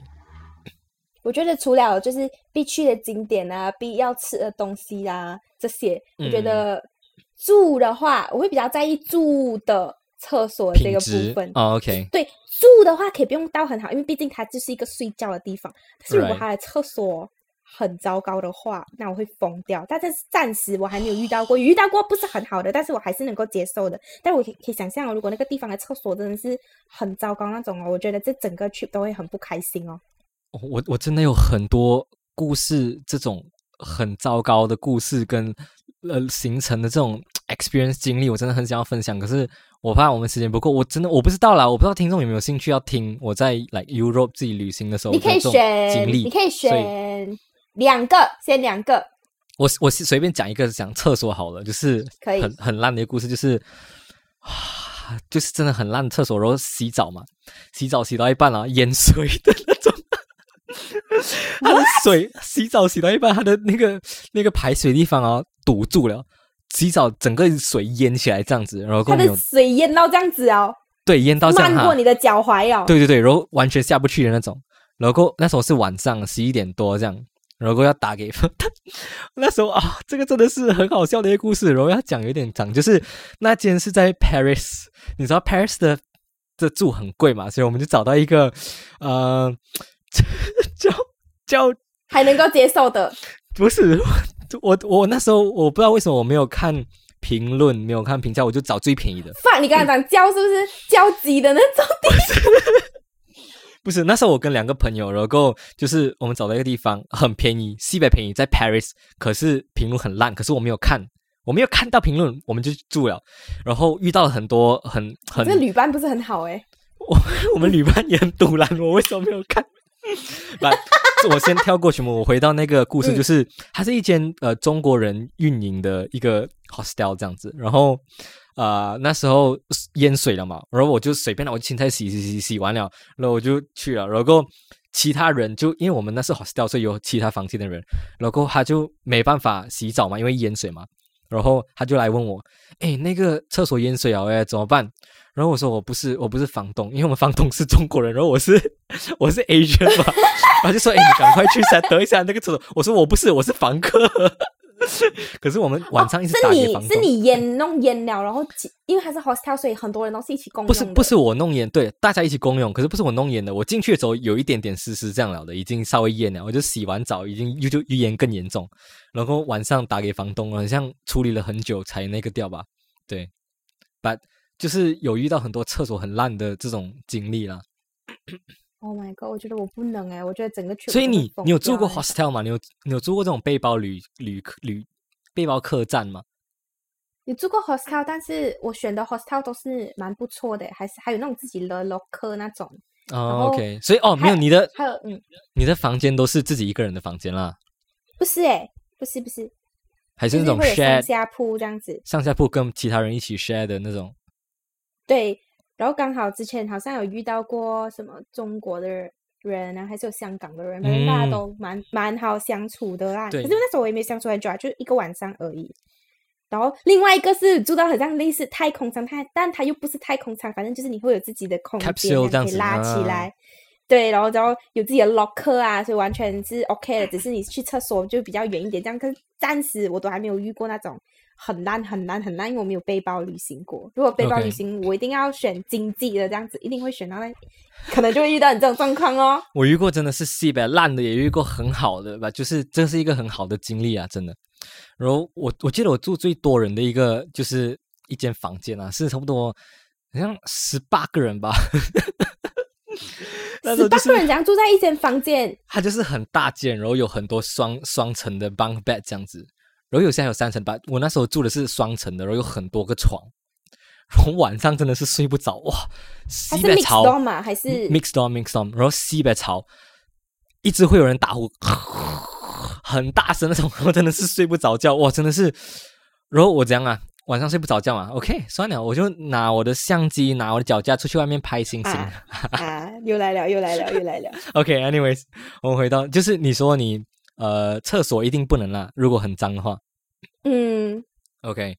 我觉得除了就是必去的景点啊，必要吃的东西啊这些，我觉嗯得住的话，我会比较在意住的厕所这个部分。哦，OK，对，住的话可以不用到很好，因为毕竟它就是一个睡觉的地方。但是如果它的厕所很糟糕的话，那我会疯掉。但是暂时我还没有遇到过，遇到过不是很好的，但是我还是能够接受的。但我可以可以想象哦，如果那个地方的厕所真的是很糟糕那种哦，我觉得这整个 trip 都会很不开心哦。哦我我真的有很多故事，这种很糟糕的故事跟呃形成的这种 experience 经历，我真的很想要分享。可是我怕我们时间不够，我真的我不知道啦，我不知道听众有没有兴趣要听我在 like Europe 自己旅行的时候你可以选经，历。你可以选两个，先两个。我我是随便讲一个讲厕所好了，就是很很烂的一个故事，就是啊，就是真的很烂的厕所，然后洗澡嘛，洗澡洗到一半啊，淹水的那种。它的水洗澡洗到一半，它的那个那个排水地方啊堵住了，洗澡整个水淹起来这样子，然后它的水淹到这样子哦，对淹到这样漫过，你的脚踝哦。对对对，然后完全下不去的那种。然后那时候是晚上十一点多这样，然后要打给 那时候啊，这个真的是很好笑的一个故事。然后要讲有点长，就是那间是在 Paris，你知道 Paris 的的住很贵嘛，所以我们就找到一个呃 叫叫还能够接受的，不是我我那时候我不知道为什么我没有看评论，没有看评价，我就找最便宜的。放你刚刚讲焦是不是焦急的那种地？不是，那时候我跟两个朋友，然后就是我们找到一个地方很便宜，西北便宜，在 Paris，可是评论很烂，可是我没有看，我没有看到评论，我们就去住了，然后遇到了很多很很这，旅伴不是很好哎、我们旅伴也很堵然，我为什么没有看？来，我先跳过去嘛，我回到那个故事，嗯。就是它是一间呃中国人运营的一个 hostel 这样子，然后呃那时候淹水了嘛，然后我就随便我青菜洗洗洗洗完了，然后我就去了，然后其他人就因为我们那是 hostel，所以有其他房间的人，然后他就没办法洗澡嘛，因为淹水嘛，然后他就来问我，哎，那个厕所淹水了，哎，怎么办？然后我说我不是我不是房东，因为我们房东是中国人，然后我是我是 Asian 嘛，他就说哎你赶快去 set 一下那个厕所，我说我不是我是房客，可是我们晚上一直打给房东，是你淹弄淹了，然后因为它是 hostel，所以很多人都是一起共用。不是不是我弄淹，对，大家一起共用，可是不是我弄淹的，我进去的时候有一点点湿湿这样了的，已经稍微淹了，我就洗完澡已经又就又淹更严重，然后晚上打给房东，好像处理了很久才那个掉吧，对，but 就是有遇到很多厕所很烂的这种经历啦，Oh my god！我觉得我不能哎、我觉得整个 trip 所以你你有住过 hostel 吗？你有你有住过这种背包旅旅客旅背包客栈吗？有住过 hostel，但是我选的 hostel 都是蛮不错的，还是还有那种自己的 locker 那种，，OK，所以哦，没有你的还有嗯，你的房间都是自己一个人的房间啦，不是哎、不是不是，还是那种 share 下铺这样子。上下铺跟其他人一起 share 的那种？对，然后刚好之前好像有遇到过什么中国的人啊，还是有香港的人，反正大家嗯都蛮蛮好相处的啦。可是那时候我也没有相处很久啊，就一个晚上而已。然后另外一个是住到很像类似太空舱，它但它又不是太空舱，反正就是你会有自己的空间可以拉起啊来。对，然后然后有自己的 locker 啊，所以完全是 OK 的。只是你去厕所就比较远一点，这样。可是暂时我都还没有遇过那种很烂、很烂、很烂，因为我没有背包旅行过。如果背包旅行我一定要选经济的，这样子一定会选到那，可能就会遇到你这种状况哦。我遇过真的是西北烂的，也遇过很好的吧，就是这是一个很好的经历啊，真的。然后我我记得我住最多人的一个就是一间房间啊，是差不多好像十八个人吧。十八个人怎样住在一间房间？它就是很大间，然后有很多双双层的 bunk bed 这样子，然后有些还有三层吧。我那时候住的是双层的，然后有很多个床，然后晚上真的是睡不着哇，西北潮？还是 mix dorm mix dorm，然后西北潮，一直会有人打呼，很大声那种，我真的是睡不着觉哇，真的是。然后我怎样啊？晚上睡不着觉嘛？OK，算了，我就拿我的相机，拿我的脚架出去外面拍星星。啊啊，又来了，又来了，又来了。OK，anyways，、我们回到就是你说你呃厕所一定不能啦，如果很脏的话。嗯，OK，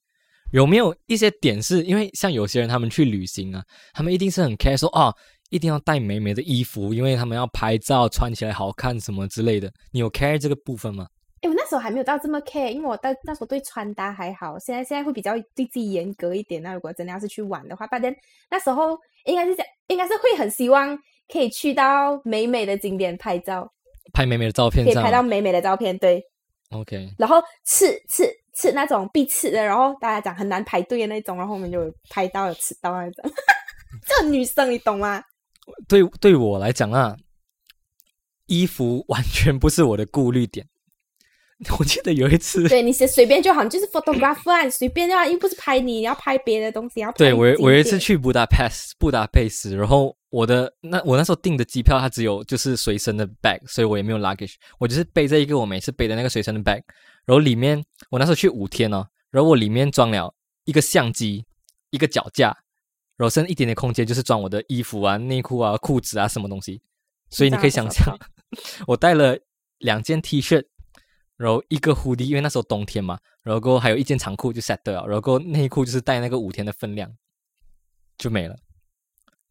有没有一些点是因为像有些人他们去旅行啊，他们一定是很 care 说哦，一定要带美美的衣服，因为他们要拍照，穿起来好看什么之类的。你有 care 这个部分吗？哎，我那时候还没有到这么 care，因为我到那时候对穿搭还好。现在现在会比较对自己严格一点。那如果真的要是去玩的话，反正那时候应该是这，应该是会很希望可以去到美美的景点拍照，拍美美的照片，可以拍到美美的照片。对，OK。然后吃吃吃那种必吃的，然后大家讲很难排队的那种，然后我们就拍到有吃到那种。这女生你懂吗？对，对我来讲啊，衣服完全不是我的顾虑点。我记得有一次，对你随随便就好，就是 photographer，随便的话又不是拍你，你要拍别的东西。要对我，我有一次去布达佩斯，布达佩斯，然后我的那我那时候订的机票，它只有就是随身的 bag，所以我也没有 luggage，我就是背着一个我每次背的那个随身的 bag，然后里面我那时候去五天哦，然后我里面装了一个相机，一个脚架。然后剩一点点空间，就是装我的衣服啊、内裤啊、裤子啊什么东西。所以你可以想象，我带了两件 T 恤，然后一个护底因为那时候冬天嘛。然后还有一件长裤就 set 了，然后内裤就是带那个五天的分量，就没了。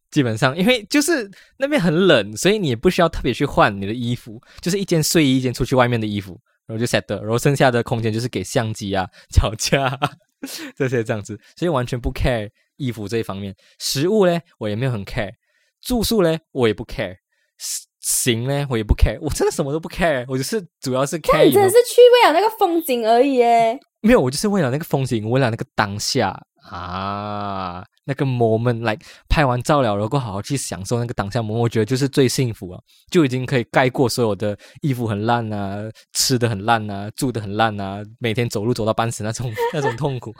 基本上，因为就是那边很冷，所以你也不需要特别去换你的衣服，就是一件睡衣，一件出去外面的衣服，然后就 set。然后剩下的空间就是给相机啊、脚架这些这样子，所以完全不 care。衣服这一方面，食物呢，我也没有很 care；住宿呢，我也不 care；行呢，我也不 care。我真的什么都不 care，我就是主要是 care。你真的是去为了那个风景而已耶？没有，我就是为了那个风景，为了那个当下啊，那个 moment，like 拍完照了，然后好好去享受那个当下 moment，我觉得就是最幸福啊，就已经可以盖过所有的衣服很烂啊，吃的很烂啊，住的很烂啊，每天走路走到半死那种 那种痛苦，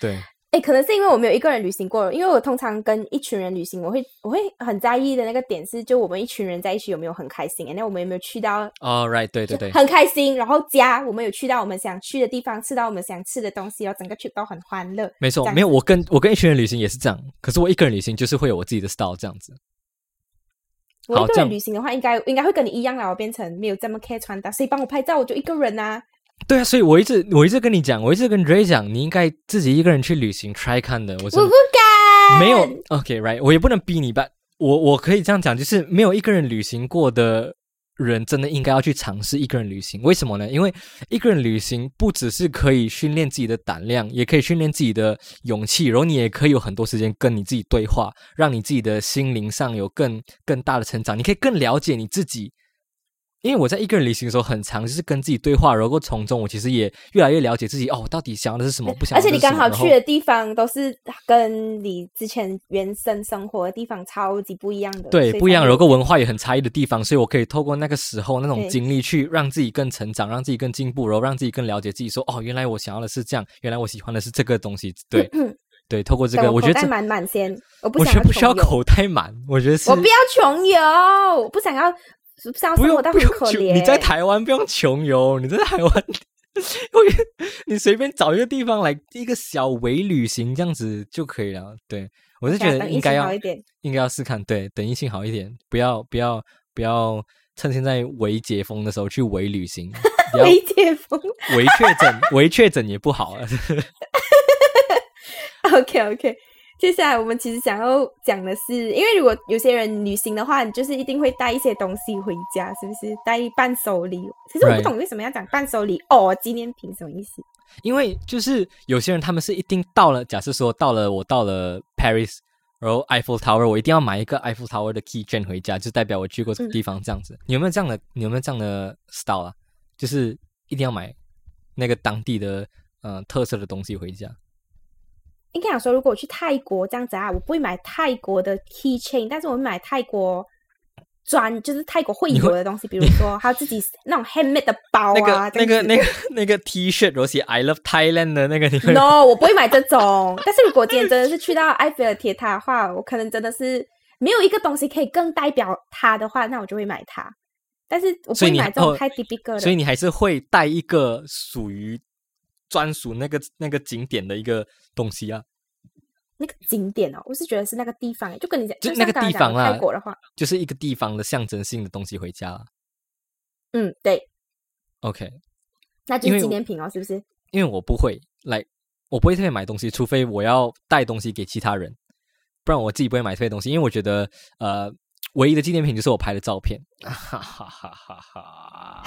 对。哎，可能是因为我没有一个人旅行过，因为我通常跟一群人旅行，我会我会很在意的那个点是，就我们一群人在一起有没有很开心？那我们有没有去到？哦，right，对对对，很开心。然后家我们有去到我们想去的地方，吃到我们想吃的东西，然后整个 trip 都很欢乐。没错，没有我跟我跟一群人旅行也是这样，可是我一个人旅行就是会有我自己的 style 这样子。我一个人旅行的话，应该应该会跟你一样啦，我变成没有这么 care 穿搭，谁帮我拍照，我就一个人啊。对啊，所以我一直我一直跟你讲，我一直跟 Ray 讲，你应该自己一个人去旅行 try 看的。我我不敢，没有 OK right，我也不能逼你吧。我我可以这样讲，就是没有一个人旅行过的人，真的应该要去尝试一个人旅行。为什么呢？因为一个人旅行不只是可以训练自己的胆量，也可以训练自己的勇气，然后你也可以有很多时间跟你自己对话，让你自己的心灵上有更更大的成长。你可以更了解你自己。因为我在一个人旅行的时候很长，就是跟自己对话，然后从中我其实也越来越了解自己。哦，到底想要的是什么？不想。而且你刚好去的地方都是跟你之前原生生活的地方超级不一样的。对，不一样，然后文化也很差异的地方，所以我可以透过那个时候那种经历去让自己更成长，让自己更进步，然后让自己更了解自己。说哦，原来我想要的是这样，原来我喜欢的是这个东西。对，对，透过这个，我觉得满满先，我不想不需要口袋满，我觉得是我不要穷游，我不想要。不是不用不用穷，你在台湾不用穷游，你在台湾，你随便找一个地方来一个小微旅行这样子就可以了。对我是觉得应该要应该要试看，对，等疫情好一点，不要不要不要趁现在微解封的时候去微旅行，微解封，微确诊，微确诊也不好啊。OK OK。接下来我们其实想要讲的是，因为如果有些人旅行的话，你就是一定会带一些东西回家，是不是？带伴手礼。其实我不懂为什么要讲伴手礼哦，纪念品什么意思？因为就是有些人他们是一定到了，假设说到了我到了 Paris，然后 Eiffel Tower，我一定要买一个 Eiffel Tower 的 key chain 回家，就代表我去过这个地方这样子。你有没有这样的？你有没有这样的 style 啊？就是一定要买那个当地的嗯特色的东西回家。应该想说，如果我去泰国这样子啊，我不会买泰国的 key chain，但是我会买泰国专，就是泰国会有的东西，比如说还有自己 那种 handmade 的包啊，那个那个那个那个 T 恤，我写 I love Thailand 的那个。No，我不会买这种。但是如果今天真的是去到埃菲尔铁塔的话，我可能真的是没有一个东西可以更代表它的话，那我就会买它。但是我不会买这种太 typical 的。所以你还是会带一个属于。专属那个那个景点的一个东西啊，那个景点哦，我是觉得是那个地方，就跟你讲，就那个地方啊，泰国的话，就是一个地方的象征性的东西回家。嗯，对。OK，那就是纪念品哦，是不是？因为我不会来，我不会特别买东西，除非我要带东西给其他人，不然我自己不会买特别东西，因为我觉得呃，唯一的纪念品就是我拍的照片，哈 哈哈哈哈！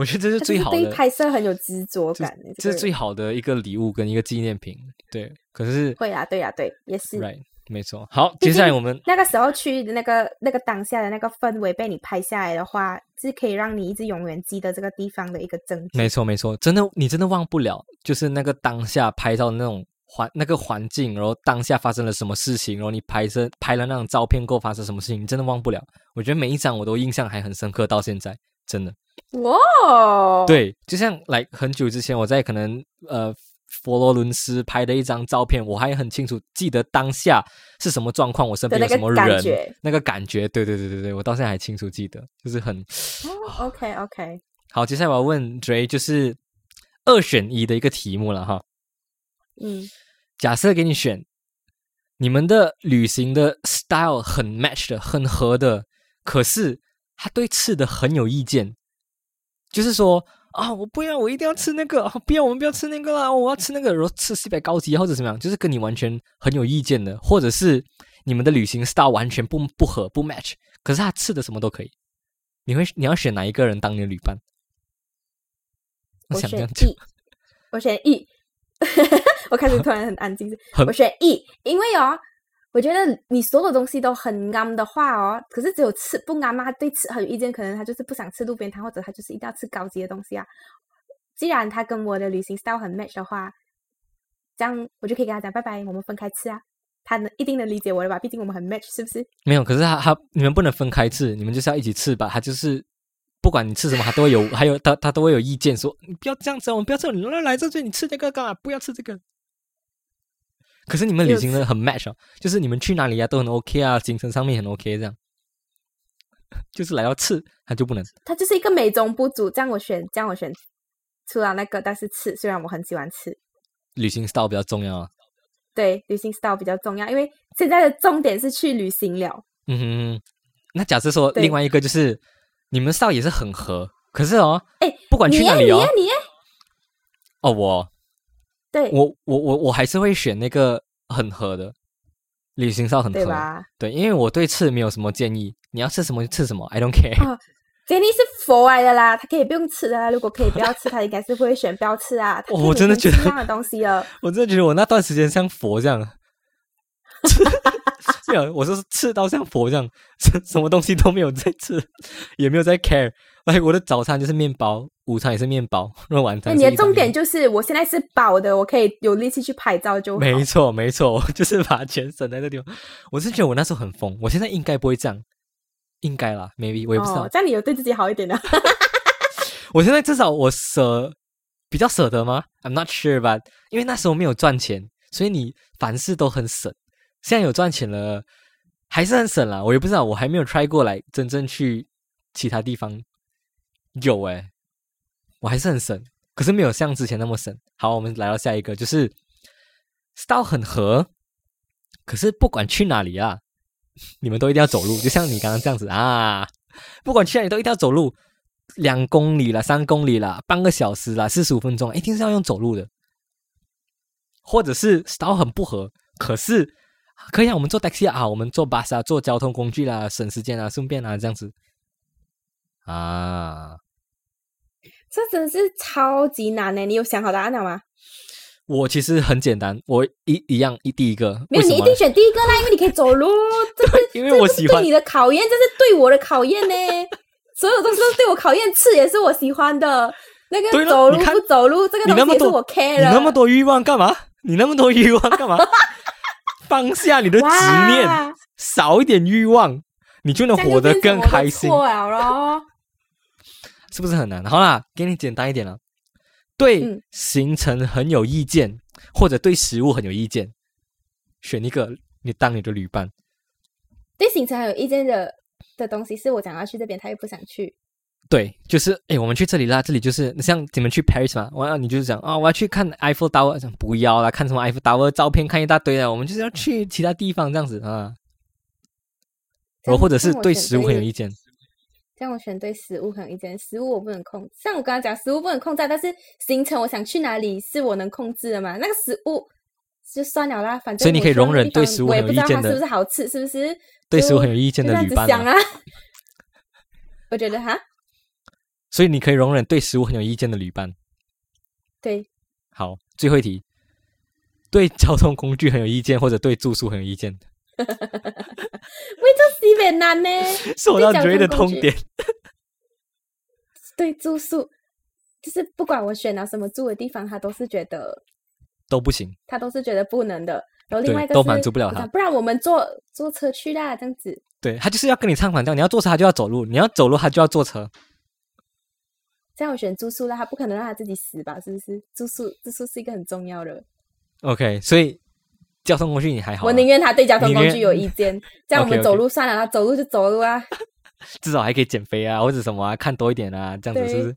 我觉得这是最好的，拍摄很有执着感的，这是最好的一个礼物跟一个纪念品。对，可是会啊，对啊，对，也是。right 没错。好，接下来我们那个时候去的那个那个当下的那个氛围被你拍下来的话，是可以让你一直永远记得这个地方的一个证据。没错没错，真的你真的忘不了，就是那个当下拍照的那种环那个环境，然后当下发生了什么事情，然后你拍摄拍了那种照片过后发生什么事情，你真的忘不了。我觉得每一张我都印象还很深刻，到现在真的。哇，，对，就像来很久之前我在可能呃佛罗伦斯拍的一张照片，我还很清楚记得当下是什么状况，我身边有什么人，那个感觉，对对对对对，我到现在还清楚记得，就是很哦，OK OK，好。接下来我要问 Dre，就是二选一的一个题目了哈。嗯，假设给你选，你们的旅行的 style 很 match 的，很合的，可是他对吃的很有意见，就是说啊，我不要，我一定要吃那个，啊、不要，我们不要吃那个啦，我要吃那个，然后吃西北高级或者怎么样，就是跟你完全很有意见的，或者是你们的旅行 style 完全不不合不 match，可是他吃的什么都可以，你会你要选哪一个人当你的旅伴？我选想这样讲。E，我选 E，我开始突然很安静，我选 E，因为哦，我觉得你所有东西都很啱的话哦，可是只有吃不啱嘛，对吃很有意见，可能他就是不想吃路边摊，或者他就是一定要吃高级的东西啊。既然他跟我的旅行 style 很 match 的话，这样我就可以跟他讲拜拜，我们分开吃啊。他能一定能理解我的吧？毕竟我们很 match，是不是？没有，可是他他你们不能分开吃，你们就是要一起吃吧。他就是不管你吃什么，他都会有，还有他他都会有意见说你不要这样子，我们不要这样，你来来这里你吃这个干嘛？不要吃这个。可是你们旅行的很 match 哦，就是你们去哪里啊都很 OK 啊，行程上面很 OK 这样。就是来到吃，他就不能。他就是一个美中不足。这样我选，这样我选，出了那个，但是吃，虽然我很喜欢吃，旅行 style 比较重要啊。对，旅行 style 比较重要，因为现在的重点是去旅行了。嗯哼哼，那假设说另外一个就是你们 style 也是很合，可是哦，哎，不管，去哪里哦你耶，，你耶，哦我对，我我我我还是会选那个很合的旅行 style 很合，对吧？对，因为我对吃没有什么建议，你要吃什么就吃什么，I don't care。啊杰尼是佛来的啦，他可以不用吃的啦。如果可以不要吃，他应该是会选不要吃啊。我真的觉得一样的东西了。我真的觉得我那段时间像佛这样，这样，我说是吃到像佛这样，什什么东西都没有在吃，也没有在 care。哎，我的早餐就是面包，午餐也是面包，然后晚那你的重点就是，我现在是饱的，我可以有力气去拍照就。没错，没错，我 就是把钱省在这地方。我是觉得我那时候很疯，我现在应该不会这样，应该啦，maybe 我也不知道。哦，这样你有对自己好一点的。我现在至少我舍比较舍得吗？I'm not sure but 因为那时候没有赚钱，所以你凡事都很省。现在有赚钱了，还是很省啦。我也不知道，我还没有 try 过来真正去其他地方。有诶、我还是很省，可是没有像之前那么省。好，我们来到下一个，就是 style 很合，可是不管去哪里啊，你们都一定要走路，就像你刚刚这样子啊，不管去哪里都一定要走路。两公里啦，三公里啦，半个小时啦，四十五分钟，一定是要用走路的，或者是 style 很不合，可是可以啊，我们坐 taxi 啊，我们坐 bus 啊，坐交通工具啦，省时间啊，顺便啊，这样子啊。这真的是超级难呢！你有想好答案了吗？我其实很简单，我一一样一第一个，没有，你一定选第一个啦，因为你可以走路。这是因为我喜欢对你的考验，这是对我的考验呢。所有东西都是对我考验，吃也是我喜欢的。那个走路不走路，这个东西也是我 care 的。你那么多欲望干嘛？你那么多欲望干嘛？放下你的执念，少一点欲望，你就能活得更开心。错了咯。是不是很难？好啦，给你简单一点了。对嗯行程很有意见，或者对食物很有意见，选一个你当你的旅伴。对行程很有意见的的东西，是我想要去这边，他又不想去。对，就是哎，我们去这里啦，这里就是像你们去 Paris 嘛，我要你就是讲啊、我要去看 Eiffel Tower，讲不要啦，看什么 Eiffel Tower 照片看一大堆的，我们就是要去其他地方这样子啊。这样或者是对食物很有意见，这样我选对食物很有意见，食物我不能控，像我刚刚讲，食物不能控制啊，但是行程我想去哪里是我能控制的嘛？那个食物就算了啦，反正所以你可以容忍对食物很有不知道它是意见的不是好吃，是不是？对食物很有意见的旅伴啊。我觉得哈，所以你可以容忍对食物很有意见的旅伴。对，好，最后一题，对交通工具很有意见或者对住宿很有意见，为这西北难呢？说到交 Dre 的痛点。对住宿，就是不管我选了什么住的地方，他都是觉得都不行，他都是觉得不能的。然后另对外一个是都满足不了他不然我们坐坐车去啦，这样子。对他就是要跟你唱反调，你要坐车他就要走路，你要走路他就要坐车。这样我选住宿啦，他不可能让他自己死吧？是不是？住宿住宿是一个很重要的。OK，所以交通工具你还好啊，我宁愿他对交通工具有意见，这样我们走路算了，他走路就走路啊。至少还可以减肥啊，或者什么啊，看多一点啊，这样子是不是？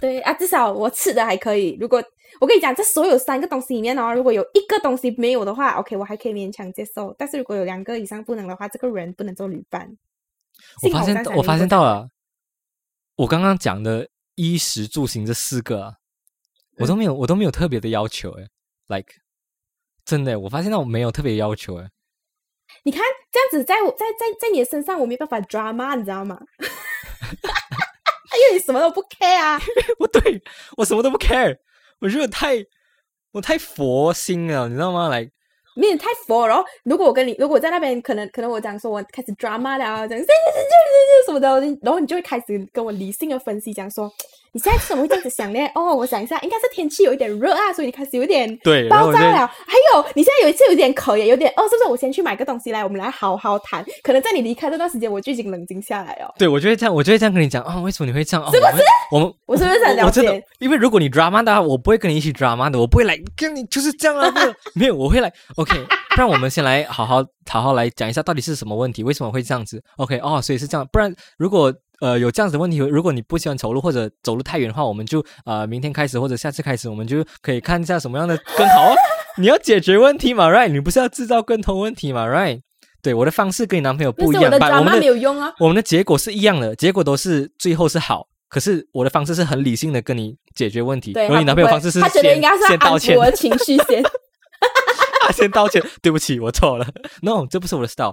对啊，至少我吃的还可以。如果我跟你讲，这所有三个东西里面哦，如果有一个东西没有的话，OK，我还可以勉强接受。但是如果有两个以上不能的话，这个人不能做旅伴。我发现我发现到了，我刚刚讲的衣食住行这四个啊，我都没有我都没有特别的要求诶 l i k e 真的，我发现到我没有特别要求哎。你看这样子在我在在在你的身上，我没办法 drama，你知道吗？因为你什么都不 care 啊。我对我什么都不 care，我觉得太我太佛心了，你知道吗？来，你也太佛了。然后如果我跟你，如果我在那边，可能可能我讲说我开始 drama 了，讲什么的，然后你就会开始跟我理性的分析，讲说你现在为什么会这样子想呢？哦，我想一下，应该是天气有一点热啊，所以你开始有点对，爆炸了。还有，你现在有一次有点渴，也有点哦，是不是？我先去买个东西来，我们来好好谈。可能在你离开这段时间，我就已经冷静下来了。对我就会这样，我就会这样跟你讲啊、为什么你会这样？哦、是不是？我们我是不是很了解？，因为如果你 drama 的话，我不会跟你一起 drama 的，我不会来跟你就是这样啊，没有没有，我会来 OK。不然我们先来好好好好来讲一下到底是什么问题，为什么会这样子？OK 哦，所以是这样。不然如果呃有这样子的问题，如果你不喜欢走路或者走路太远的话，我们就呃明天开始或者下次开始，我们就可以看一下什么样的更好哦。你要解决问题嘛，right？你不是要制造更多问题嘛，right？对，我的方式跟你男朋友不一样，但我的但我们的没有用啊。我们的结果是一样的，结果都是最后是好。可是我的方式是很理性的跟你解决问题，对，然后你男朋友方式是他觉得先应该是安先道歉抚我，的情绪先。他先道歉，对不起，我错了。No，这不是我的 style，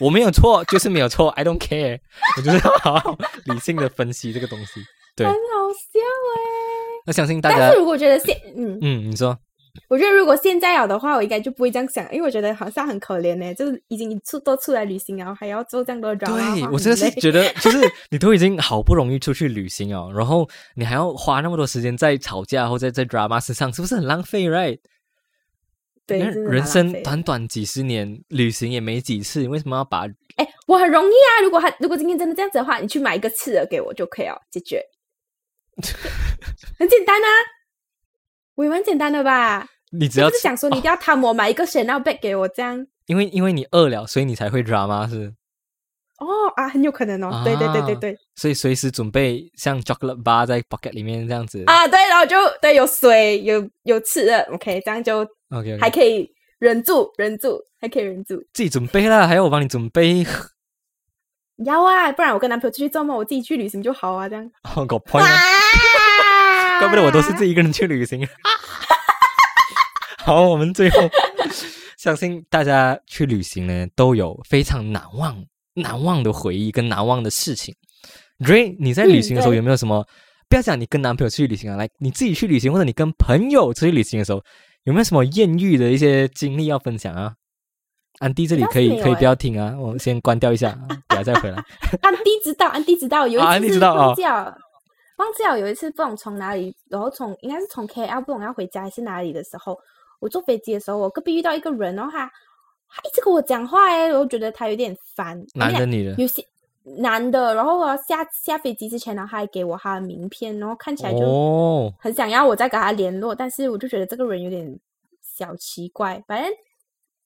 我没有错，就是没有错，I don't care，我就是要好好理性的分析这个东西。对很，好笑哎、那相信大家但是，如果觉得现嗯，嗯，你说我觉得如果现在有的话，我应该就不会这样想，因为我觉得好像很可怜呢，就是已经出都出来旅行后，还要做这样多的 drama，对我真的是觉得，就是你都已经好不容易出去旅行哦，然后你还要花那么多时间在吵架或者在 drama 身上，是不是很浪费？Right？对，你看真的蛮人生短短几十年，旅行也没几次，你为什么要把哎，我很容易啊。如果他如果今天真的这样子的话，你去买一个刺耳给我就可以了，解决，很简单啊，我也蛮简单的吧？你只要是想说你一定要贪我买一个 Chanel bag 给我这样。因为因为你饿了，所以你才会 drama 是，哦啊，很有可能哦，对对对对啊对所以随时准备像 chocolate bar 在 pocket 里面这样子。啊，对，然后就对有水有有吃的，OK，这样就 OK，, 还可以忍住忍住，还可以忍住。自己准备啦，还要我帮你准备。要啊，不然我跟男朋友出去做梦，我自己去旅行就好啊，这样。好搞 point 啊，怪不得我都是自己一个人去旅行。好，我们最后相信大家去旅行呢，都有非常难忘、难忘的回忆跟难忘的事情。Ray，你在旅行的时候有没有什么？不要讲你跟男朋友出去旅行啊，来你自己去旅行，或者你跟朋友出去旅行的时候，有没有什么艳遇的一些经历要分享啊？安迪这里可以可以不要听啊，我先关掉一下，等下再回来。安迪知道，安迪知道，有一次是知道哦忘记了，忘记了有一次不懂从哪里，然后从应该是从 KL 不懂要回家还是哪里的时候，我坐飞机的时候，我隔壁遇到一个人，然后他他一直跟我讲话哎，我觉得他有点烦，男的女的？有些男的，然后我要下下飞机之前呢，他还给我他的名片，然后看起来就哦，很想要我再跟他联络，但是我就觉得这个人有点小奇怪。反正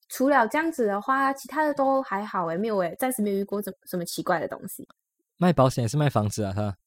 除了这样子的话，其他的都还好诶，没有诶，暂时没有遇过什什么奇怪的东西。卖保险还是卖房子啊？他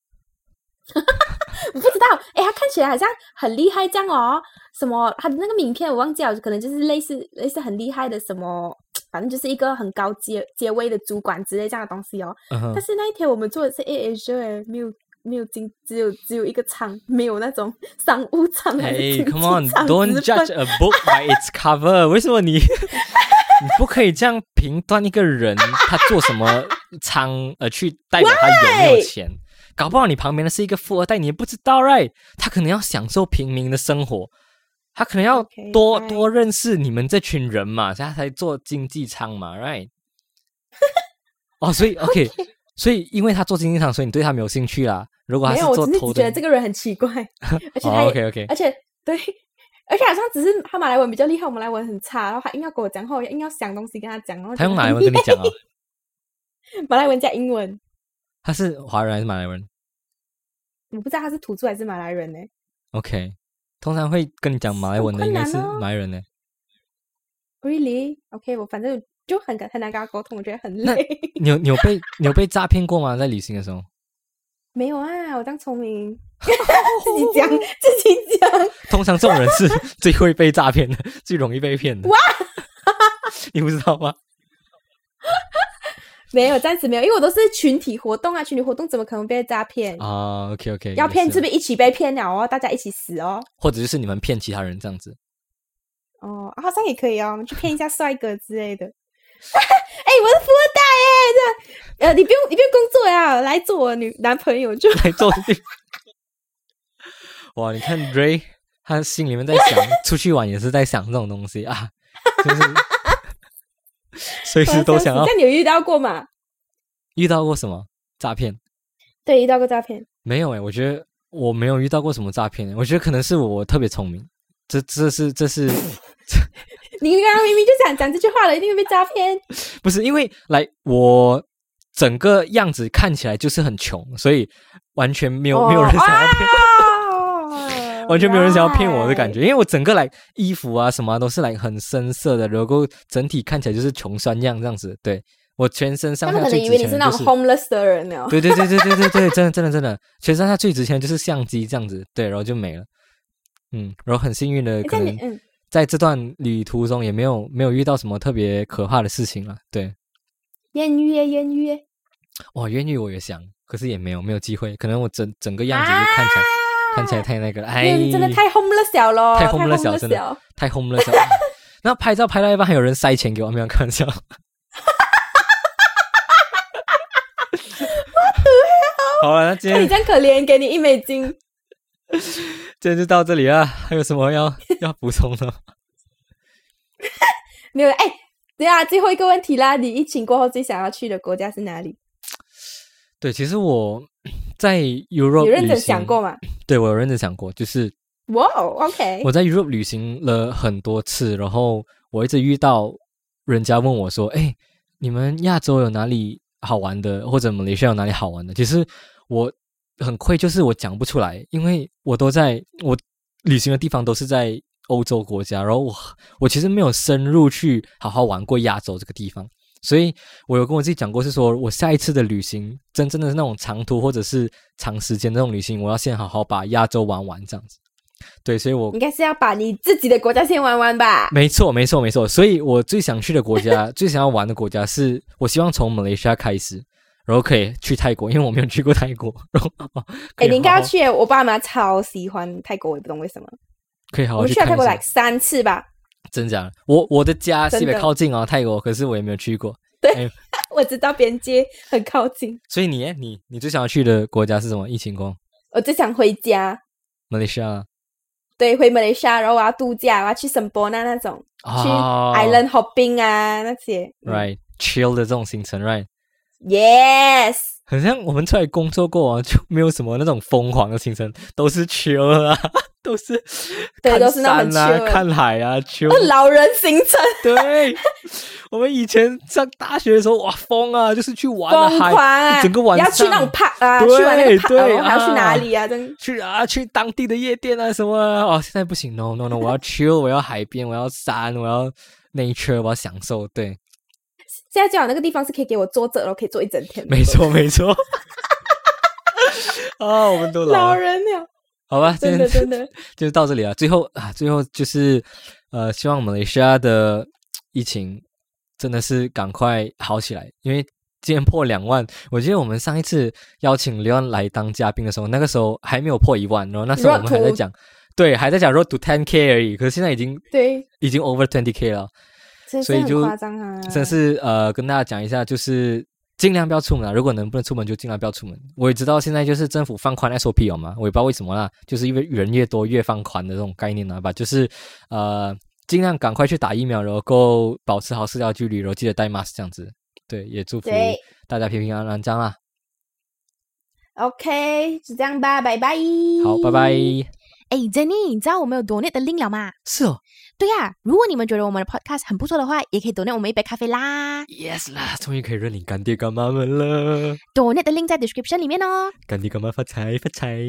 我不知道，诶，他看起来好像很厉害这样哦。什么他的那个名片我忘记了，可能就是类似类似很厉害的什么，反正就是一个很高阶阶位的主管之类这样的东西哦。但是那一天我们做的是 A Asia 诶，没有没有经只有只有一个仓，没有那种商务舱哎，Come on，Don't judge a book by its cover。为什么你 你不可以这样评断一个人他做什么仓而去代表他有没有？钱？搞不好你旁边的是一个富二代，你也不知道，right？他可能要享受平民的生活，他可能要多多认识你们这群人嘛，所以他才做经济舱嘛，right？哦，所以 OK，所以因为他做经济舱，所以你对他没有兴趣啦。如果他没有，我是做头的只是觉得这个人很奇怪，而且，OK OK，而且对，而且好像只是他马来文比较厉害，我们来文很差，然后他硬要跟我讲话，我硬要想东西跟他讲，然后他用马来文跟你讲啊？马来文加英文，他是华人还是马来人我不知道他是土著还是马来人呢、？OK，通常会跟你讲马来文的很应该是马来人呢。Really？OK，、我反正就很很难跟他沟通，我觉得很累。你有你有被你有被诈骗过吗？在旅行的时候？没有啊，我当聪明，自己讲自己讲。通常这种人是 最会被诈骗的，最容易被骗的。哇！你不知道吗？没有，暂时没有，因为我都是群体活动啊，群体活动怎么可能被诈骗？啊，OK OK，要骗是是不是一起被骗了哦？大家一起死哦？或者就是你们骗其他人这样子。哦，好像也可以哦，我们去骗一下帅哥之类的。哎、我是富二代哎，这样呃，你不用你不用工作呀，来做我女男朋友就来做。哇，你看 Ray，他心里面在想，出去玩也是在想这种东西啊，就是 随时都想要那。你有遇到过吗？遇到过什么诈骗？对，遇到过诈骗。没有诶、我觉得我没有遇到过什么诈骗、欸。我觉得可能是我特别聪明，这这是这是 你刚刚明明就想讲这句话了，一定会被诈骗。不是因为来我整个样子看起来就是很穷，所以完全没有、没有人想要骗。骗完全没有人想要骗我的感觉，因为我整个来衣服啊什么啊都是来很深色的，然后整体看起来就是穷酸样这样子。对我全身上他们可下最值能以为你是那种，homeless 的人呢。对对对对对对对，真的真的真的，全身上下最值钱的就是相机这样子，对，然后就没了。嗯，然后很幸运的，可能在这段旅途中也没有没有遇到什么特别可怕的事情了。对，艳遇耶，艳遇耶。哇，艳遇我也想，可是也没有没有机会，可能我整整个样子就看起来、看起来太那个了，哎，真的太 homeless 了咯，太太 homeless 了真的。太 homeless 了。然后 拍照拍到一半，还有人塞钱给我，没有开玩笑。好了，那今天看你这样可怜，给你一美金。今天就到这里了，还有什么要 要补充的吗？没有，哎，对啊，最后一个问题啦，你疫情过后最想要去的国家是哪里？对，其实我在 Europe 有认真想过吗？对我有认真想过，就是哇，OK，我在 Europe 旅行了很多次，然后我一直遇到人家问我说：“哎，你们亚洲有哪里好玩的，或者马来西亚有哪里好玩的？”其实我很愧，就是我讲不出来，因为我都在我旅行的地方都是在欧洲国家，然后我我其实没有深入去好好玩过亚洲这个地方。所以我有跟我自己讲过，是说我下一次的旅行，真正的是那种长途或者是长时间的那种旅行，我要先好好把亚洲玩完这样子。对，所以我应该是要把你自己的国家先玩玩吧。没错，没错，没错。所以我最想去的国家，最想要玩的国家是，我希望从马来西亚开始，然后可以去泰国，因为我没有去过泰国。然后，可哎，以你应该好好要去耶，我爸妈超喜欢泰国，我也不懂为什么。可以好我们去了泰国来三次吧，真假的？我我的家西北靠近哦，泰国，可是我也没有去过。对 我知道边界很靠近，所以你耶你你最想要去的国家是什么？疫情过我最想回家。马来西亚对，回马来西亚，然后我要度假，我要去圣波那那种，去哦 island hopping 啊那些。嗯 right chill 的这种行程，right。很像我们出来工作过啊，就没有什么那种疯狂的行程，都是 chill 啊，都是看对都是那种啊看海啊，chill 老人行程对，我们以前上大学的时候，哇，疯啊，就是去玩啊，疯海整个晚上要去那种 park 啊，对去玩那个 park，对还要去啊哪里啊？真去啊，去当地的夜店啊什么啊。哦，现在不行，no no no，我要 chill，我要海边，我要山，我要 nature，我要享受。对，现在最好那个地方是可以给我坐着，然后可以坐一整天。没错没错。啊，我们都老了，老人了，好吧，今真天的真的，就到这里了。最后啊，最后就是呃，希望马来西亚的疫情真的是赶快好起来，因为今天破两万。我记得我们上一次邀请刘安来当嘉宾的时候，那个时候还没有破一万，然后那时候我们还在讲，对，还在讲 road to ten k 而已。可是现在已经对，已经 over twenty k 了，真所以就夸张啊！真是呃，跟大家讲一下，就是尽量不要出门啊。如果能不能出门，就尽量不要出门。我也知道现在就是政府放宽 SOP 了嘛，我也不知道为什么啦，就是因为人越多越放宽的这种概念了吧。就是呃，尽量赶快去打疫苗，然后保持好社交距离，然后记得戴 mask 这样子。对，也祝福大家平平安安这样啦。OK，就这样吧，拜拜。好，拜拜。哎，Jenny，你知道我们有 donate 的 link 了吗？是哦对呀、如果你们觉得我们的 podcast 很不错的话，也可以 donate 我们一杯咖啡啦。，yes 啦，终于可以认领干爹干妈们了，donate 的 link 在 description 里面哦。干爹干妈发财发财。